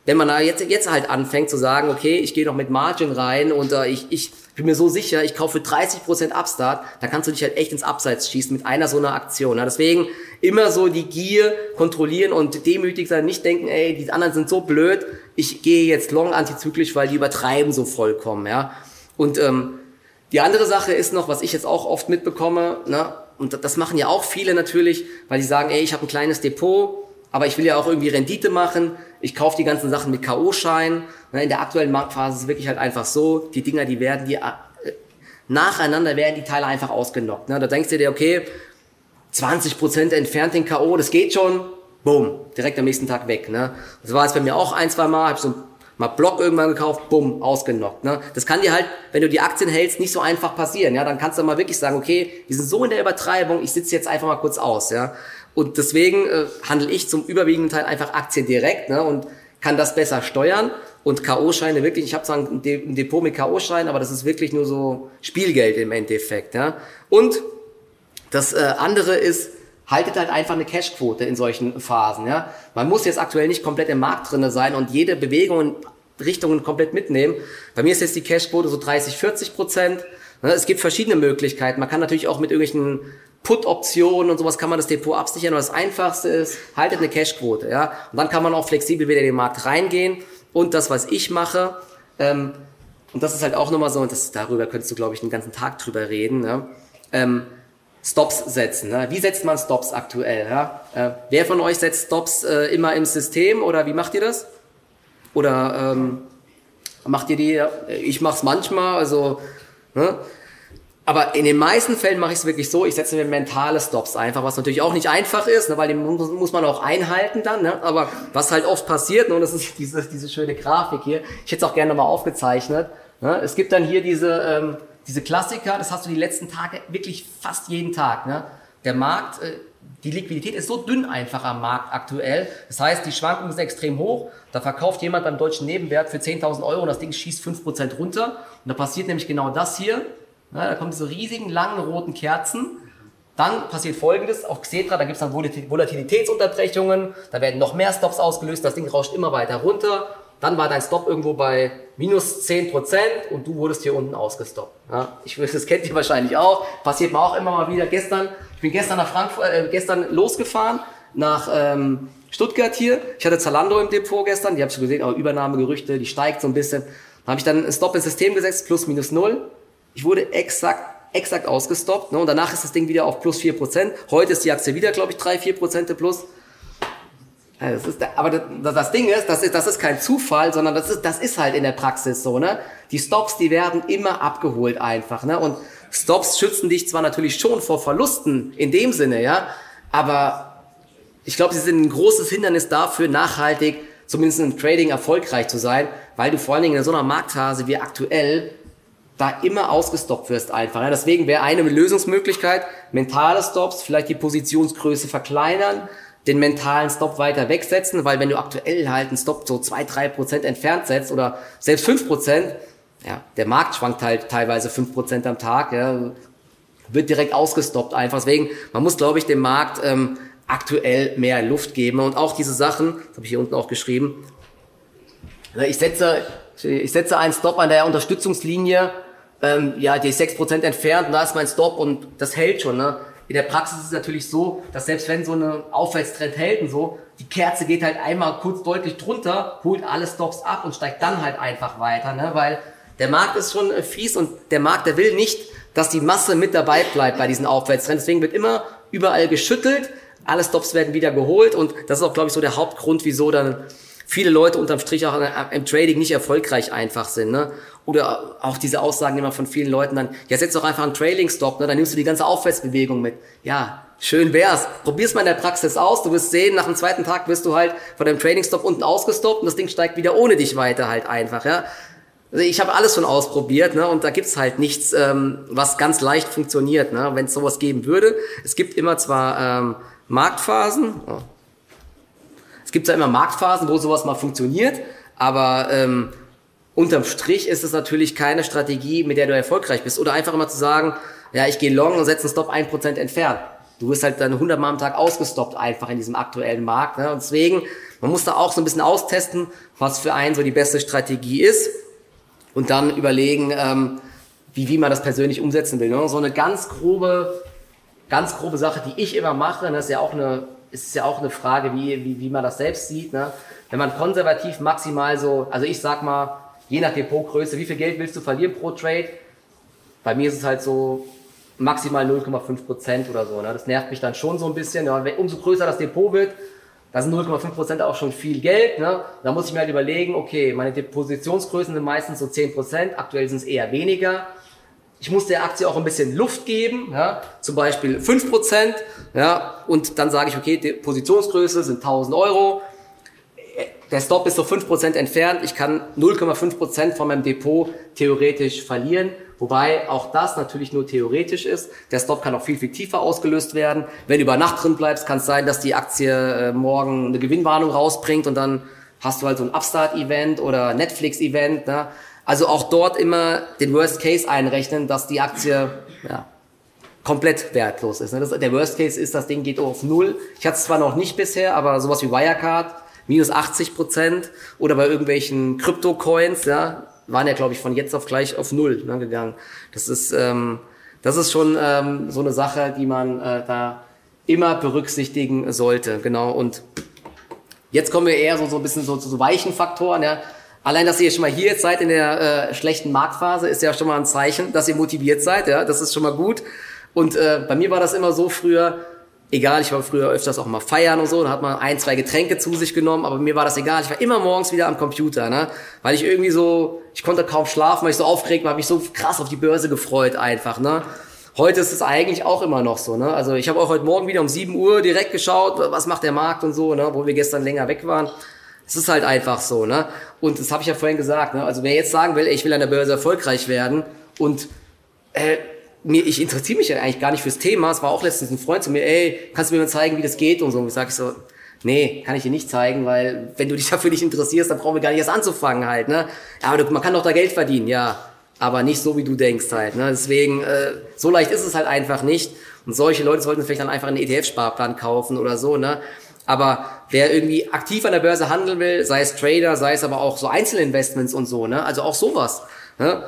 wenn man da jetzt, jetzt halt anfängt zu sagen, okay, ich gehe noch mit Margin rein und äh, ich, ich bin mir so sicher, ich kaufe 30% Upstart, dann kannst du dich halt echt ins Abseits schießen mit einer so einer Aktion. Ne? Deswegen immer so die Gier kontrollieren und demütig sein, nicht denken, ey, die anderen sind so blöd, ich gehe jetzt long antizyklisch, weil die übertreiben so vollkommen. ja. Und ähm, die andere Sache ist noch, was ich jetzt auch oft mitbekomme, ne, und das machen ja auch viele natürlich, weil die sagen, ey, ich habe ein kleines Depot, aber ich will ja auch irgendwie Rendite machen. Ich kaufe die ganzen Sachen mit K.O.-Schein. Ne, in der aktuellen Marktphase ist es wirklich halt einfach so, die Dinger, die werden die äh, nacheinander werden die Teile einfach ausgenockt. Ne? Da denkst du dir, okay, 20% entfernt den K.O., das geht schon, boom, direkt am nächsten Tag weg. Ne? Das war jetzt bei mir auch ein, zwei Mal, hab so mal Block irgendwann gekauft, bumm, ausgenockt. Ne? Das kann dir halt, wenn du die Aktien hältst, nicht so einfach passieren. Ja, dann kannst du mal wirklich sagen, okay, wir sind so in der Übertreibung, ich sitze jetzt einfach mal kurz aus. Ja, und deswegen äh, handle ich zum überwiegenden Teil einfach Aktien direkt ne? und kann das besser steuern. Und K.O.-Scheine wirklich, ich habe zwar ein, Depot mit K.O.-Scheinen, aber das ist wirklich nur so Spielgeld im Endeffekt. Ja? Und das äh, andere ist, haltet halt einfach eine Cashquote in solchen Phasen. Ja? Man muss jetzt aktuell nicht komplett im Markt drinne sein und jede Bewegung in Richtungen komplett mitnehmen. Bei mir ist jetzt die Cashquote so 30, 40 Prozent. Ne, es gibt verschiedene Möglichkeiten. Man kann natürlich auch mit irgendwelchen Put-Optionen und sowas kann man das Depot absichern. Und das Einfachste ist, haltet eine Cashquote. Ja? Und dann kann man auch flexibel wieder in den Markt reingehen. Und das, was ich mache, ähm, und das ist halt auch nochmal so, und das, darüber könntest du, glaube ich, den ganzen Tag drüber reden, ja? ähm, Stops setzen. Ne? Wie setzt man Stops aktuell? Ja? Äh, wer von euch setzt Stops äh, immer im System oder wie macht ihr das? Oder ähm, macht ihr die? Ich mache es manchmal, also. Ne? Aber in den meisten Fällen mache ich es wirklich so, ich setze mir mentale Stops einfach, was natürlich auch nicht einfach ist, ne, weil den muss, muss man auch einhalten dann. Ne? Aber was halt oft passiert, ne, und das ist [LAUGHS] diese, diese schöne Grafik hier, ich hätte es auch gerne nochmal aufgezeichnet. Ne? Es gibt dann hier diese, ähm, diese Klassiker, das hast du die letzten Tage wirklich fast jeden Tag. Ne? Der Markt, äh, die Liquidität ist so dünn einfach am Markt aktuell. Das heißt, die Schwankungen sind extrem hoch. Da verkauft jemand beim deutschen Nebenwert für 10.000 Euro und das Ding schießt 5% runter. Und da passiert nämlich genau das hier. Ja, da kommen diese riesigen, langen, roten Kerzen. Dann passiert folgendes, auf Xetra, da gibt es dann Volatilitätsunterbrechungen, da werden noch mehr Stops ausgelöst, das Ding rauscht immer weiter runter dann war dein Stop irgendwo bei minus 10% und du wurdest hier unten ausgestoppt. Ja, ich, [LAUGHS] das kennt ihr wahrscheinlich auch. Passiert mir auch immer mal wieder. Gestern, ich bin gestern nach Frankfurt, äh, gestern losgefahren nach ähm, Stuttgart hier. Ich hatte Zalando im Depot gestern, die habe ich gesehen, aber Übernahmegerüchte, die steigt so ein bisschen. Dann habe ich dann ein Stop ins System gesetzt, plus minus null. Ich wurde exakt exakt ausgestoppt. Ne? Und danach ist das Ding wieder auf plus 4%. Heute ist die Aktie wieder, glaube ich, 3, 4% plus. Ja, das ist, aber das, das, Ding ist das, ist, das ist kein Zufall, sondern das ist, das ist halt in der Praxis so, ne? Die Stops, die werden immer abgeholt einfach, ne? Und Stops schützen dich zwar natürlich schon vor Verlusten in dem Sinne, ja, aber ich glaube, sie sind ein großes Hindernis dafür, nachhaltig zumindest im Trading erfolgreich zu sein, weil du vor allen Dingen in so einer Marktphase wie aktuell da immer ausgestoppt wirst einfach. Ja, deswegen wäre eine Lösungsmöglichkeit, mentale Stops, vielleicht die Positionsgröße verkleinern, den mentalen Stop weiter wegsetzen, weil wenn du aktuell halt einen Stop so zwei drei Prozent entfernt setzt oder selbst fünf Prozent, ja, der Markt schwankt halt teilweise fünf Prozent am Tag, ja, wird direkt ausgestoppt einfach. Deswegen, man muss, glaube ich, dem Markt ähm, aktuell mehr Luft geben und auch diese Sachen, das habe ich hier unten auch geschrieben, ich setze, ich setze einen Stop an der Unterstützungslinie ähm, ja, die ist 6% entfernt und da ist mein Stop und das hält schon. Ne? In der Praxis ist es natürlich so, dass selbst wenn so eine Aufwärtstrend hält und so, die Kerze geht halt einmal kurz deutlich drunter, holt alle Stops ab und steigt dann halt einfach weiter, ne? weil der Markt ist schon äh, fies und der Markt, der will nicht, dass die Masse mit dabei bleibt bei diesen Aufwärtstrends. Deswegen wird immer überall geschüttelt, alle Stops werden wieder geholt und das ist auch, glaube ich, so der Hauptgrund, wieso dann viele Leute unterm Strich auch im Trading nicht erfolgreich einfach sind. Ne? Oder auch diese Aussagen immer von vielen Leuten dann, ja, setz doch einfach einen Trailing-Stop, ne? dann nimmst du die ganze Aufwärtsbewegung mit. Ja, schön wär's. Probier's mal in der Praxis aus. Du wirst sehen, nach dem zweiten Tag wirst du halt von deinem Trailing-Stop unten ausgestoppt und das Ding steigt wieder ohne dich weiter halt einfach, ja. Also ich habe alles schon ausprobiert, ne? Und da gibt's halt nichts, ähm, was ganz leicht funktioniert, ne? Wenn es sowas geben würde. Es gibt immer zwar ähm, Marktphasen, oh. Es gibt zwar immer Marktphasen, wo sowas mal funktioniert, aber ähm, unterm Strich ist es natürlich keine Strategie, mit der du erfolgreich bist. Oder einfach immer zu sagen, ja, ich gehe long und setze einen Stop 1% entfernt. Du wirst halt dann 100 Mal am Tag ausgestoppt einfach in diesem aktuellen Markt. Ne? Und deswegen, man muss da auch so ein bisschen austesten, was für einen so die beste Strategie ist und dann überlegen, ähm, wie, wie man das persönlich umsetzen will. Ne? So eine ganz grobe, ganz grobe Sache, die ich immer mache, das ne, ist ja auch eine, ist ja auch eine Frage, wie, wie, wie man das selbst sieht. Ne? Wenn man konservativ maximal so, also ich sag mal, je nach Depotgröße, wie viel Geld willst du verlieren pro Trade? Bei mir ist es halt so maximal 0,5 Prozent oder so. Ne? Das nervt mich dann schon so ein bisschen. Ja, umso größer das Depot wird, da sind 0,5 Prozent auch schon viel Geld. Ne? Da muss ich mir halt überlegen, okay, meine Depositionsgrößen sind meistens so 10 Prozent, aktuell sind es eher weniger. Ich muss der Aktie auch ein bisschen Luft geben, ja? zum Beispiel 5 Prozent. Ja? Und dann sage ich, okay, Depositionsgröße sind 1000 Euro der Stop ist so 5% entfernt. Ich kann 0,5% von meinem Depot theoretisch verlieren. Wobei auch das natürlich nur theoretisch ist. Der Stop kann auch viel, viel tiefer ausgelöst werden. Wenn du über Nacht drin bleibst, kann es sein, dass die Aktie äh, morgen eine Gewinnwarnung rausbringt und dann hast du halt so ein Upstart-Event oder Netflix-Event. Ne? Also auch dort immer den Worst Case einrechnen, dass die Aktie ja, komplett wertlos ist. Ne? Das, der Worst Case ist, das Ding geht auf Null. Ich hatte es zwar noch nicht bisher, aber sowas wie Wirecard minus 80 Prozent oder bei irgendwelchen Krypto-Coins, ja, waren ja, glaube ich, von jetzt auf gleich auf Null ne, gegangen. Das ist, ähm, das ist schon ähm, so eine Sache, die man äh, da immer berücksichtigen sollte. Genau. Und jetzt kommen wir eher so, so ein bisschen so zu so weichen Faktoren. Ja. Allein, dass ihr schon mal hier jetzt seid in der äh, schlechten Marktphase, ist ja schon mal ein Zeichen, dass ihr motiviert seid. Ja, das ist schon mal gut. Und äh, bei mir war das immer so früher, egal, ich war früher öfters auch mal feiern und so, da hat man ein, zwei Getränke zu sich genommen, aber mir war das egal. Ich war immer morgens wieder am Computer, ne? Weil ich irgendwie so, ich konnte kaum schlafen, weil ich so aufgeregt war, habe mich so krass auf die Börse gefreut einfach, ne? Heute ist es eigentlich auch immer noch so, ne? Also ich habe auch heute Morgen wieder um 7 Uhr direkt geschaut, was macht der Markt und so, ne? Wo wir gestern länger weg waren. Es ist halt einfach so, ne? Und das habe ich ja vorhin gesagt, ne? Also wer jetzt sagen will, ey, ich will an der Börse erfolgreich werden und äh, mir, ich interessiere mich ja eigentlich gar nicht fürs Thema. Es war auch letztens ein Freund zu mir, ey, kannst du mir mal zeigen, wie das geht und so. Und ich sage so, nee, kann ich dir nicht zeigen, weil wenn du dich [LAUGHS] dafür nicht interessierst, dann brauchen wir gar nicht erst anzufangen halt, ne? Ja, aber man kann doch da Geld verdienen, ja. Aber nicht so, wie du denkst halt, ne? Deswegen, äh, so leicht ist es halt einfach nicht. Und solche Leute sollten vielleicht dann einfach einen ETF-Sparplan kaufen oder so, ne? Aber wer irgendwie aktiv an der Börse handeln will, sei es Trader, sei es aber auch so Einzelinvestments und so, ne? Also auch sowas, ne?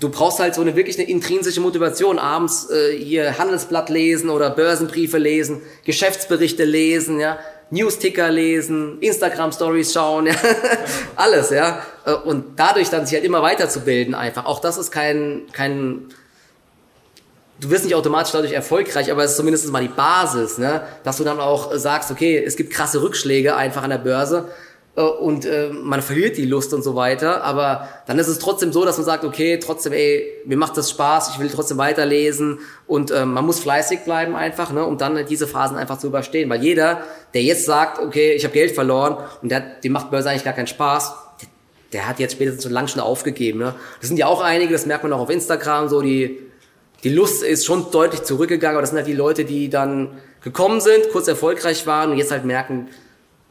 du brauchst halt so eine wirklich eine intrinsische Motivation, abends äh, hier Handelsblatt lesen oder Börsenbriefe lesen, Geschäftsberichte lesen, ja, Newsticker lesen, Instagram Stories schauen, [LAUGHS] ja, alles, ja, äh, und dadurch dann sich halt immer weiterzubilden einfach. Auch das ist kein kein du wirst nicht automatisch dadurch erfolgreich, aber es ist zumindest mal die Basis, ne, dass du dann auch sagst, okay, es gibt krasse Rückschläge einfach an der Börse äh, und äh, man verliert die Lust und so weiter. Aber dann ist es trotzdem so, dass man sagt, okay, trotzdem, ey, mir macht das Spaß, ich will trotzdem weiterlesen und äh, man muss fleißig bleiben einfach, ne, um dann diese Phasen einfach zu überstehen. Weil jeder, der jetzt sagt, okay, ich habe Geld verloren und der, dem macht Börse eigentlich gar keinen Spaß, der, der hat jetzt spätestens schon lang schon aufgegeben. Ne? Das sind ja auch einige, das merkt man auch auf Instagram, so die die Lust ist schon deutlich zurückgegangen, aber das sind halt die Leute, die dann gekommen sind, kurz erfolgreich waren und jetzt halt merken,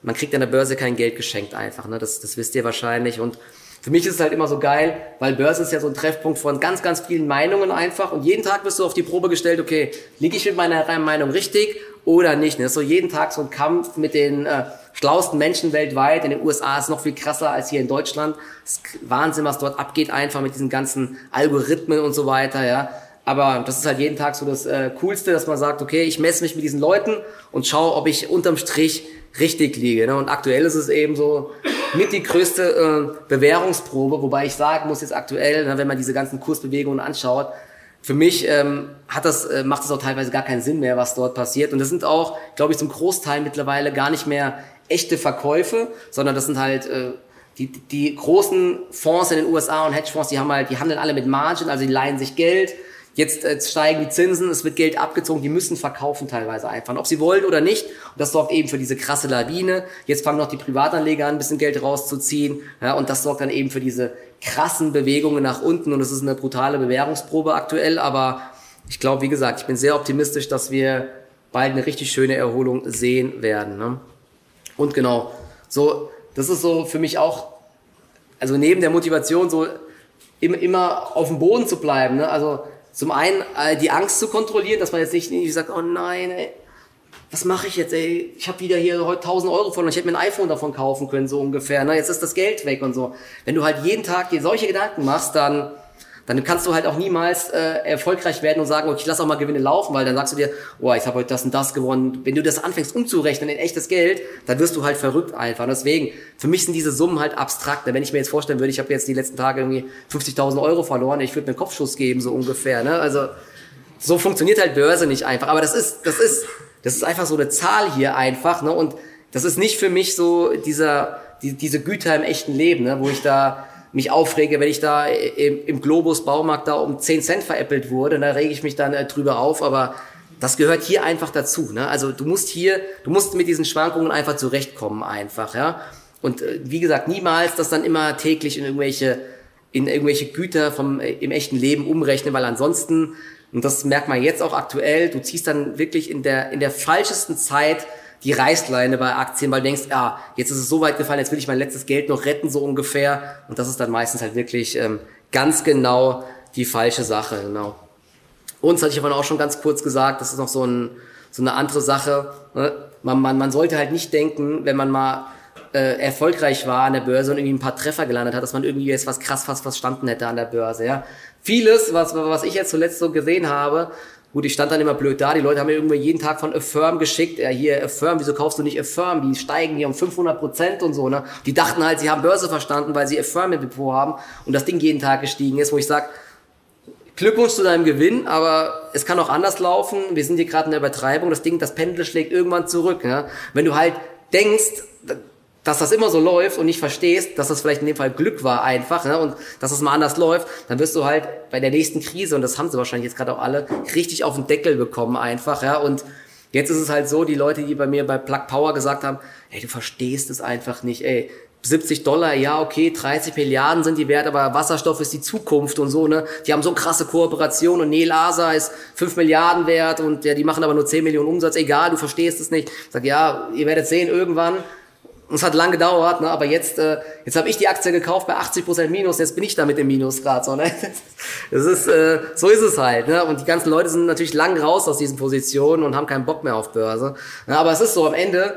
man kriegt an der Börse kein Geld geschenkt einfach. Ne? Das, das wisst ihr wahrscheinlich. Und für mich ist es halt immer so geil, weil Börse ist ja so ein Treffpunkt von ganz, ganz vielen Meinungen einfach. Und jeden Tag wirst du auf die Probe gestellt, okay, liege ich mit meiner Meinung richtig oder nicht? Ne? Das ist so jeden Tag so ein Kampf mit den äh, schlauesten Menschen weltweit. In den USA ist es noch viel krasser als hier in Deutschland. Das Wahnsinn, was dort abgeht, einfach mit diesen ganzen Algorithmen und so weiter, ja. Aber das ist halt jeden Tag so das äh, Coolste, dass man sagt, okay, ich messe mich mit diesen Leuten und schaue, ob ich unterm Strich richtig liege. Ne? Und aktuell ist es eben so mit die größte äh, Bewährungsprobe, wobei ich sagen muss jetzt aktuell, ne, wenn man diese ganzen Kursbewegungen anschaut, für mich ähm, hat das, äh, macht es auch teilweise gar keinen Sinn mehr, was dort passiert. Und das sind auch, glaube ich, zum Großteil mittlerweile gar nicht mehr echte Verkäufe, sondern das sind halt äh, die, die großen Fonds in den USA und Hedgefonds, die haben halt, die handeln alle mit Margin, also die leihen sich Geld, Jetzt äh, steigen die Zinsen, es wird Geld abgezogen, die müssen verkaufen teilweise einfach, ob sie wollen oder nicht. Und das sorgt eben für diese krasse Lawine. Jetzt fangen noch die Privatanleger an, ein bisschen Geld rauszuziehen. Ja, und das sorgt dann eben für diese krassen Bewegungen nach unten. Und es ist eine brutale Bewährungsprobe aktuell. Aber ich glaube, wie gesagt, ich bin sehr optimistisch, dass wir bald eine richtig schöne Erholung sehen werden. Ne? Und genau, so, das ist so für mich auch, also neben der Motivation so immer, immer auf dem Boden zu bleiben. Ne? Also zum einen äh, die Angst zu kontrollieren, dass man jetzt nicht, nicht sagt, oh nein, ey, was mache ich jetzt, ey? Ich habe wieder hier heute 1000 Euro von und ich hätte mir ein iPhone davon kaufen können, so ungefähr. Ne? Jetzt ist das Geld weg und so. Wenn du halt jeden Tag dir solche Gedanken machst, dann dann kannst du halt auch niemals äh, erfolgreich werden und sagen, okay, ich lass auch mal Gewinne laufen, weil dann sagst du dir, oh, ich habe heute das und das gewonnen. Wenn du das anfängst umzurechnen in echtes Geld, dann wirst du halt verrückt einfach. Und deswegen, für mich sind diese Summen halt abstrakt. Wenn ich mir jetzt vorstellen würde, ich habe jetzt die letzten Tage irgendwie 50.000 Euro verloren, ich würde mir einen Kopfschuss geben, so ungefähr. Ne? Also so funktioniert halt Börse nicht einfach. Aber das ist, das ist, das ist einfach so eine Zahl hier einfach. Ne? Und das ist nicht für mich so dieser, die, diese Güter im echten Leben, ne? wo ich da mich aufrege, wenn ich da im, im Globus Baumarkt da um 10 Cent veräppelt wurde, da rege ich mich dann äh, drüber auf, aber das gehört hier einfach dazu. Ne? Also du musst hier, du musst mit diesen Schwankungen einfach zurechtkommen einfach, ja. Und äh, wie gesagt, niemals das dann immer täglich in irgendwelche, in irgendwelche Güter vom, äh, im echten Leben umrechnen, weil ansonsten, und das merkt man jetzt auch aktuell, du ziehst dann wirklich in der, in der falschesten Zeit die Reißleine bei Aktien, weil du denkst, ja, jetzt ist es so weit gefallen, jetzt will ich mein letztes Geld noch retten, so ungefähr. Und das ist dann meistens halt wirklich ähm, ganz genau die falsche Sache, genau. Uns hatte ich aber auch schon ganz kurz gesagt, das ist noch so, ein, so eine andere Sache. Ne? Man, man, man sollte halt nicht denken, wenn man mal äh, erfolgreich war an der Börse und irgendwie ein paar Treffer gelandet hat, dass man irgendwie jetzt was krass fast verstanden hätte an der Börse. Ja? Vieles, was, was ich jetzt zuletzt so gesehen habe, Gut, ich stand dann immer blöd da. Die Leute haben mir irgendwie jeden Tag von Affirm geschickt. Ja, hier Affirm, wieso kaufst du nicht Affirm? Die steigen hier um 500 Prozent und so. Ne? Die dachten halt, sie haben Börse verstanden, weil sie Affirm im Depot haben und das Ding jeden Tag gestiegen ist, wo ich sag, Glückwunsch zu deinem Gewinn, aber es kann auch anders laufen. Wir sind hier gerade in der Übertreibung. Das Ding, das Pendel schlägt irgendwann zurück. Ja? Wenn du halt denkst, dass das immer so läuft und nicht verstehst, dass das vielleicht in dem Fall Glück war einfach ne, und dass das mal anders läuft, dann wirst du halt bei der nächsten Krise, und das haben sie wahrscheinlich jetzt gerade auch alle, richtig auf den Deckel bekommen einfach. ja Und jetzt ist es halt so, die Leute, die bei mir bei Plug Power gesagt haben, ey, du verstehst es einfach nicht, ey, 70 Dollar, ja, okay, 30 Milliarden sind die wert, aber Wasserstoff ist die Zukunft und so, ne? Die haben so krasse Kooperation und Neil Asa ist 5 Milliarden wert und ja, die machen aber nur 10 Millionen Umsatz, egal, du verstehst es nicht. Ich sag, ja, ihr werdet sehen, irgendwann und es hat lange gedauert, ne? aber jetzt, äh, jetzt habe ich die Aktie gekauft bei 80% Minus, jetzt bin ich da mit dem Minus gerade. So, ne? [LAUGHS] das ist, äh, so ist es halt. Ne? Und die ganzen Leute sind natürlich lang raus aus diesen Positionen und haben keinen Bock mehr auf Börse. Ne? Aber es ist so, am Ende,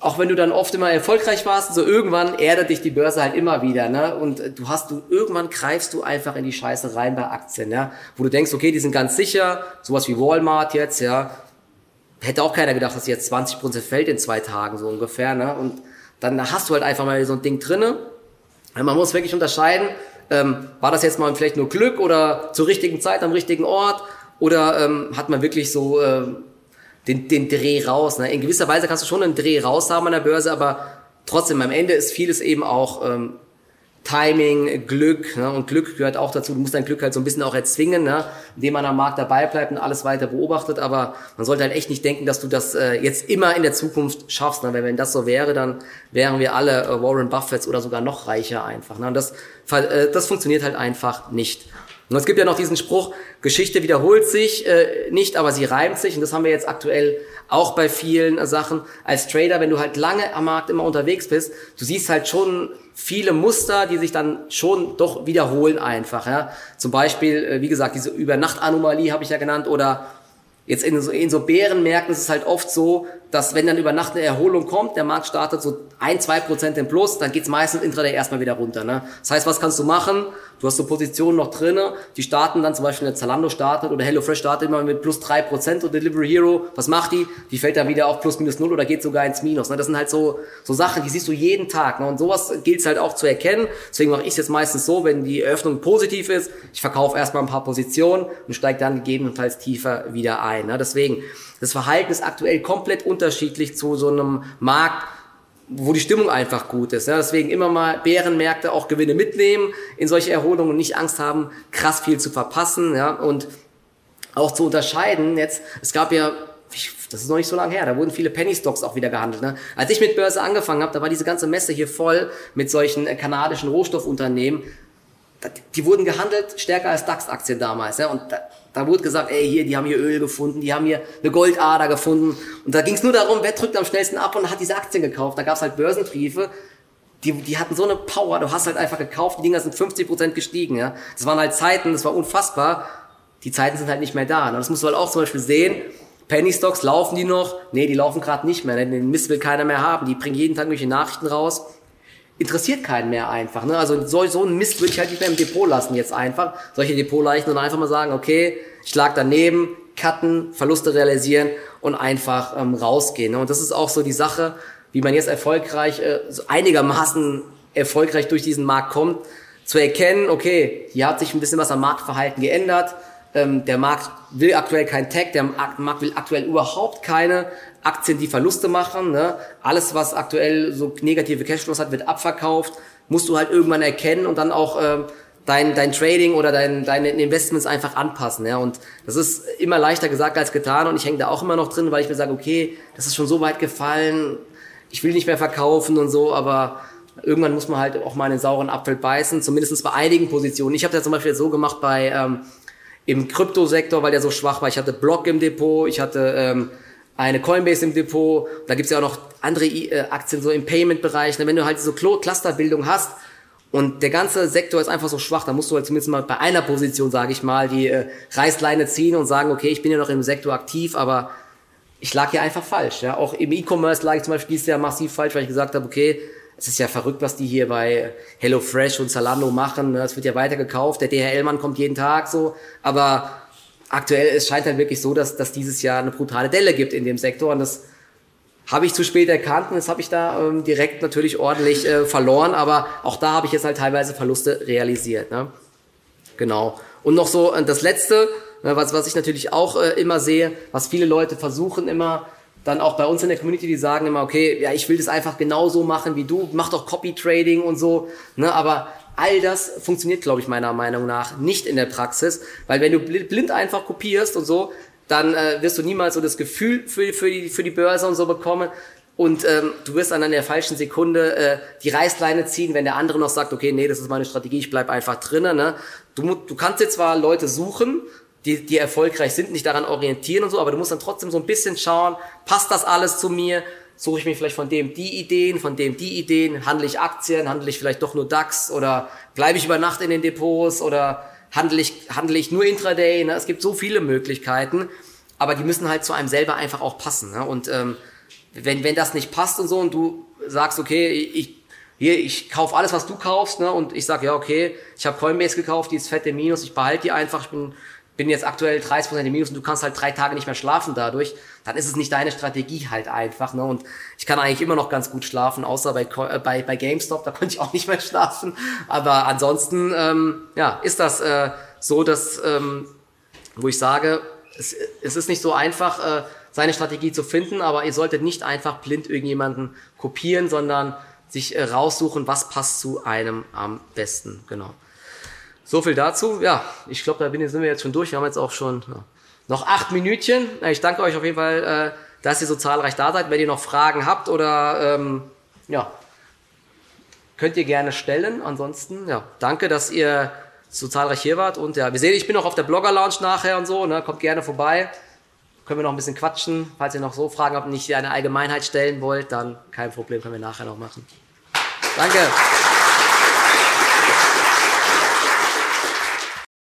auch wenn du dann oft immer erfolgreich warst, so irgendwann erdet dich die Börse halt immer wieder. Ne? Und du hast, du irgendwann greifst du einfach in die Scheiße rein bei Aktien, ja? wo du denkst, okay, die sind ganz sicher, sowas wie Walmart jetzt, ja. Hätte auch keiner gedacht, dass jetzt 20% fällt in zwei Tagen, so ungefähr. Ne? Und dann hast du halt einfach mal so ein Ding drinne. Man muss wirklich unterscheiden, ähm, war das jetzt mal vielleicht nur Glück oder zur richtigen Zeit am richtigen Ort oder ähm, hat man wirklich so ähm, den, den Dreh raus. Ne? In gewisser Weise kannst du schon einen Dreh raus haben an der Börse, aber trotzdem, am Ende ist vieles eben auch ähm, Timing, Glück, ne? und Glück gehört auch dazu. Du musst dein Glück halt so ein bisschen auch erzwingen, ne? indem man am Markt dabei bleibt und alles weiter beobachtet. Aber man sollte halt echt nicht denken, dass du das äh, jetzt immer in der Zukunft schaffst. Ne? Weil wenn das so wäre, dann wären wir alle äh, Warren Buffetts oder sogar noch reicher einfach. Ne? Und das, äh, das funktioniert halt einfach nicht. Und es gibt ja noch diesen Spruch, Geschichte wiederholt sich äh, nicht, aber sie reimt sich. Und das haben wir jetzt aktuell auch bei vielen äh, Sachen. Als Trader, wenn du halt lange am Markt immer unterwegs bist, du siehst halt schon viele Muster, die sich dann schon doch wiederholen einfach. Ja? Zum Beispiel, äh, wie gesagt, diese Übernachtanomalie habe ich ja genannt oder Jetzt in so, in so Bärenmärkten ist es halt oft so, dass wenn dann über Nacht eine Erholung kommt, der Markt startet so ein, zwei Prozent im Plus, dann geht's meistens intraday erstmal wieder runter. Ne? Das heißt, was kannst du machen? Du hast so Positionen noch drinne, die starten dann zum Beispiel eine Zalando startet oder HelloFresh startet immer mit plus drei Prozent und Delivery Hero, was macht die? Die fällt dann wieder auf plus minus null oder geht sogar ins Minus. Ne? Das sind halt so, so Sachen, die siehst du jeden Tag. Ne? Und sowas gilt es halt auch zu erkennen. Deswegen mache ich es jetzt meistens so, wenn die Eröffnung positiv ist, ich verkaufe erstmal ein paar Positionen und steige dann gegebenenfalls tiefer wieder ein. Ne? Deswegen, das Verhalten ist aktuell komplett unterschiedlich zu so einem Markt, wo die Stimmung einfach gut ist. Ja. Deswegen immer mal Bärenmärkte auch Gewinne mitnehmen in solche Erholungen und nicht Angst haben, krass viel zu verpassen. Ja. Und auch zu unterscheiden, jetzt, es gab ja, das ist noch nicht so lange her, da wurden viele Penny Stocks auch wieder gehandelt. Ne? Als ich mit Börse angefangen habe, da war diese ganze Messe hier voll mit solchen äh, kanadischen Rohstoffunternehmen. Die wurden gehandelt stärker als DAX-Aktien damals. Ja? Und da, da wurde gesagt, ey, hier, die haben hier Öl gefunden, die haben hier eine Goldader gefunden. Und da ging es nur darum, wer drückt am schnellsten ab und hat diese Aktien gekauft. Da gab es halt Börsenbriefe, die, die hatten so eine Power, du hast halt einfach gekauft, die Dinger sind 50% gestiegen. Ja? Das waren halt Zeiten, das war unfassbar. Die Zeiten sind halt nicht mehr da. Und das musst du halt auch zum Beispiel sehen. Penny Stocks, laufen die noch? Nee, die laufen gerade nicht mehr. Den Mist will keiner mehr haben. Die bringen jeden Tag irgendwelche Nachrichten raus interessiert keinen mehr einfach. Ne? Also so, so ein Mist würde ich halt nicht mehr im Depot lassen jetzt einfach. Solche Depotleichen und einfach mal sagen, okay, ich lag daneben, cutten, Verluste realisieren und einfach ähm, rausgehen. Ne? Und das ist auch so die Sache, wie man jetzt erfolgreich, äh, so einigermaßen erfolgreich durch diesen Markt kommt, zu erkennen, okay, hier hat sich ein bisschen was am Marktverhalten geändert. Ähm, der Markt will aktuell kein Tech, der Markt will aktuell überhaupt keine Aktien, die Verluste machen. Ne? Alles, was aktuell so negative Cashflows hat, wird abverkauft. Musst du halt irgendwann erkennen und dann auch äh, dein, dein Trading oder dein, deine Investments einfach anpassen. Ja? Und das ist immer leichter gesagt als getan und ich hänge da auch immer noch drin, weil ich mir sage, okay, das ist schon so weit gefallen, ich will nicht mehr verkaufen und so, aber irgendwann muss man halt auch mal einen sauren Apfel beißen, zumindest bei einigen Positionen. Ich habe das zum Beispiel so gemacht bei ähm, im Kryptosektor, weil der so schwach war. Ich hatte Block im Depot, ich hatte ähm, eine Coinbase im Depot, da gibt's ja auch noch andere äh, Aktien so im Payment-Bereich. Wenn du halt so Clusterbildung hast und der ganze Sektor ist einfach so schwach, dann musst du halt zumindest mal bei einer Position, sage ich mal, die äh, Reißleine ziehen und sagen, okay, ich bin ja noch im Sektor aktiv, aber ich lag hier einfach falsch. Ja? Auch im E-Commerce lag ich zum Beispiel dieses Jahr massiv falsch, weil ich gesagt habe, okay, es ist ja verrückt, was die hier bei HelloFresh und Zalando machen. Ne? Es wird ja weiter gekauft, der DHL-Mann kommt jeden Tag so, aber aktuell es scheint halt wirklich so, dass, dass dieses Jahr eine brutale Delle gibt in dem Sektor und das habe ich zu spät erkannt und das habe ich da ähm, direkt natürlich ordentlich äh, verloren, aber auch da habe ich jetzt halt teilweise Verluste realisiert. Ne? Genau. Und noch so äh, das Letzte, ne, was, was ich natürlich auch äh, immer sehe, was viele Leute versuchen immer, dann auch bei uns in der Community, die sagen immer, okay, ja, ich will das einfach genauso machen wie du, mach doch Copy Trading und so, ne, aber All das funktioniert, glaube ich, meiner Meinung nach nicht in der Praxis, weil wenn du blind einfach kopierst und so, dann äh, wirst du niemals so das Gefühl für, für, die, für die Börse und so bekommen. Und ähm, du wirst dann an der falschen Sekunde äh, die Reißleine ziehen, wenn der andere noch sagt, okay, nee, das ist meine Strategie, ich bleib einfach drinnen. Ne? Du, du kannst jetzt zwar Leute suchen, die, die erfolgreich sind, nicht daran orientieren und so, aber du musst dann trotzdem so ein bisschen schauen, passt das alles zu mir? Suche ich mir vielleicht von dem die Ideen, von dem die Ideen, handle ich Aktien, handle ich vielleicht doch nur DAX oder bleibe ich über Nacht in den Depots oder handle ich, handle ich nur Intraday. Ne? Es gibt so viele Möglichkeiten, aber die müssen halt zu einem selber einfach auch passen. Ne? Und ähm, wenn, wenn das nicht passt und so und du sagst, okay, ich, hier, ich kaufe alles, was du kaufst, ne? und ich sage, ja, okay, ich habe Coinbase gekauft, die ist fette Minus, ich behalte die einfach, ich bin bin jetzt aktuell 30% im Minus und du kannst halt drei Tage nicht mehr schlafen dadurch, dann ist es nicht deine Strategie halt einfach. Ne? Und ich kann eigentlich immer noch ganz gut schlafen, außer bei, äh, bei, bei GameStop, da konnte ich auch nicht mehr schlafen. Aber ansonsten ähm, ja, ist das äh, so, dass, ähm, wo ich sage, es, es ist nicht so einfach, äh, seine Strategie zu finden, aber ihr solltet nicht einfach blind irgendjemanden kopieren, sondern sich äh, raussuchen, was passt zu einem am besten. Genau. So viel dazu. Ja, ich glaube, da bin, sind wir jetzt schon durch. Wir haben jetzt auch schon ja, noch acht Minütchen. Ich danke euch auf jeden Fall, äh, dass ihr so zahlreich da seid. Wenn ihr noch Fragen habt oder ähm, ja, könnt ihr gerne stellen. Ansonsten, ja, danke, dass ihr so zahlreich hier wart. Und ja, wir sehen, ich bin noch auf der Blogger Lounge nachher und so. Ne? Kommt gerne vorbei. Können wir noch ein bisschen quatschen. Falls ihr noch so Fragen habt und nicht eine Allgemeinheit stellen wollt, dann kein Problem, können wir nachher noch machen. Danke.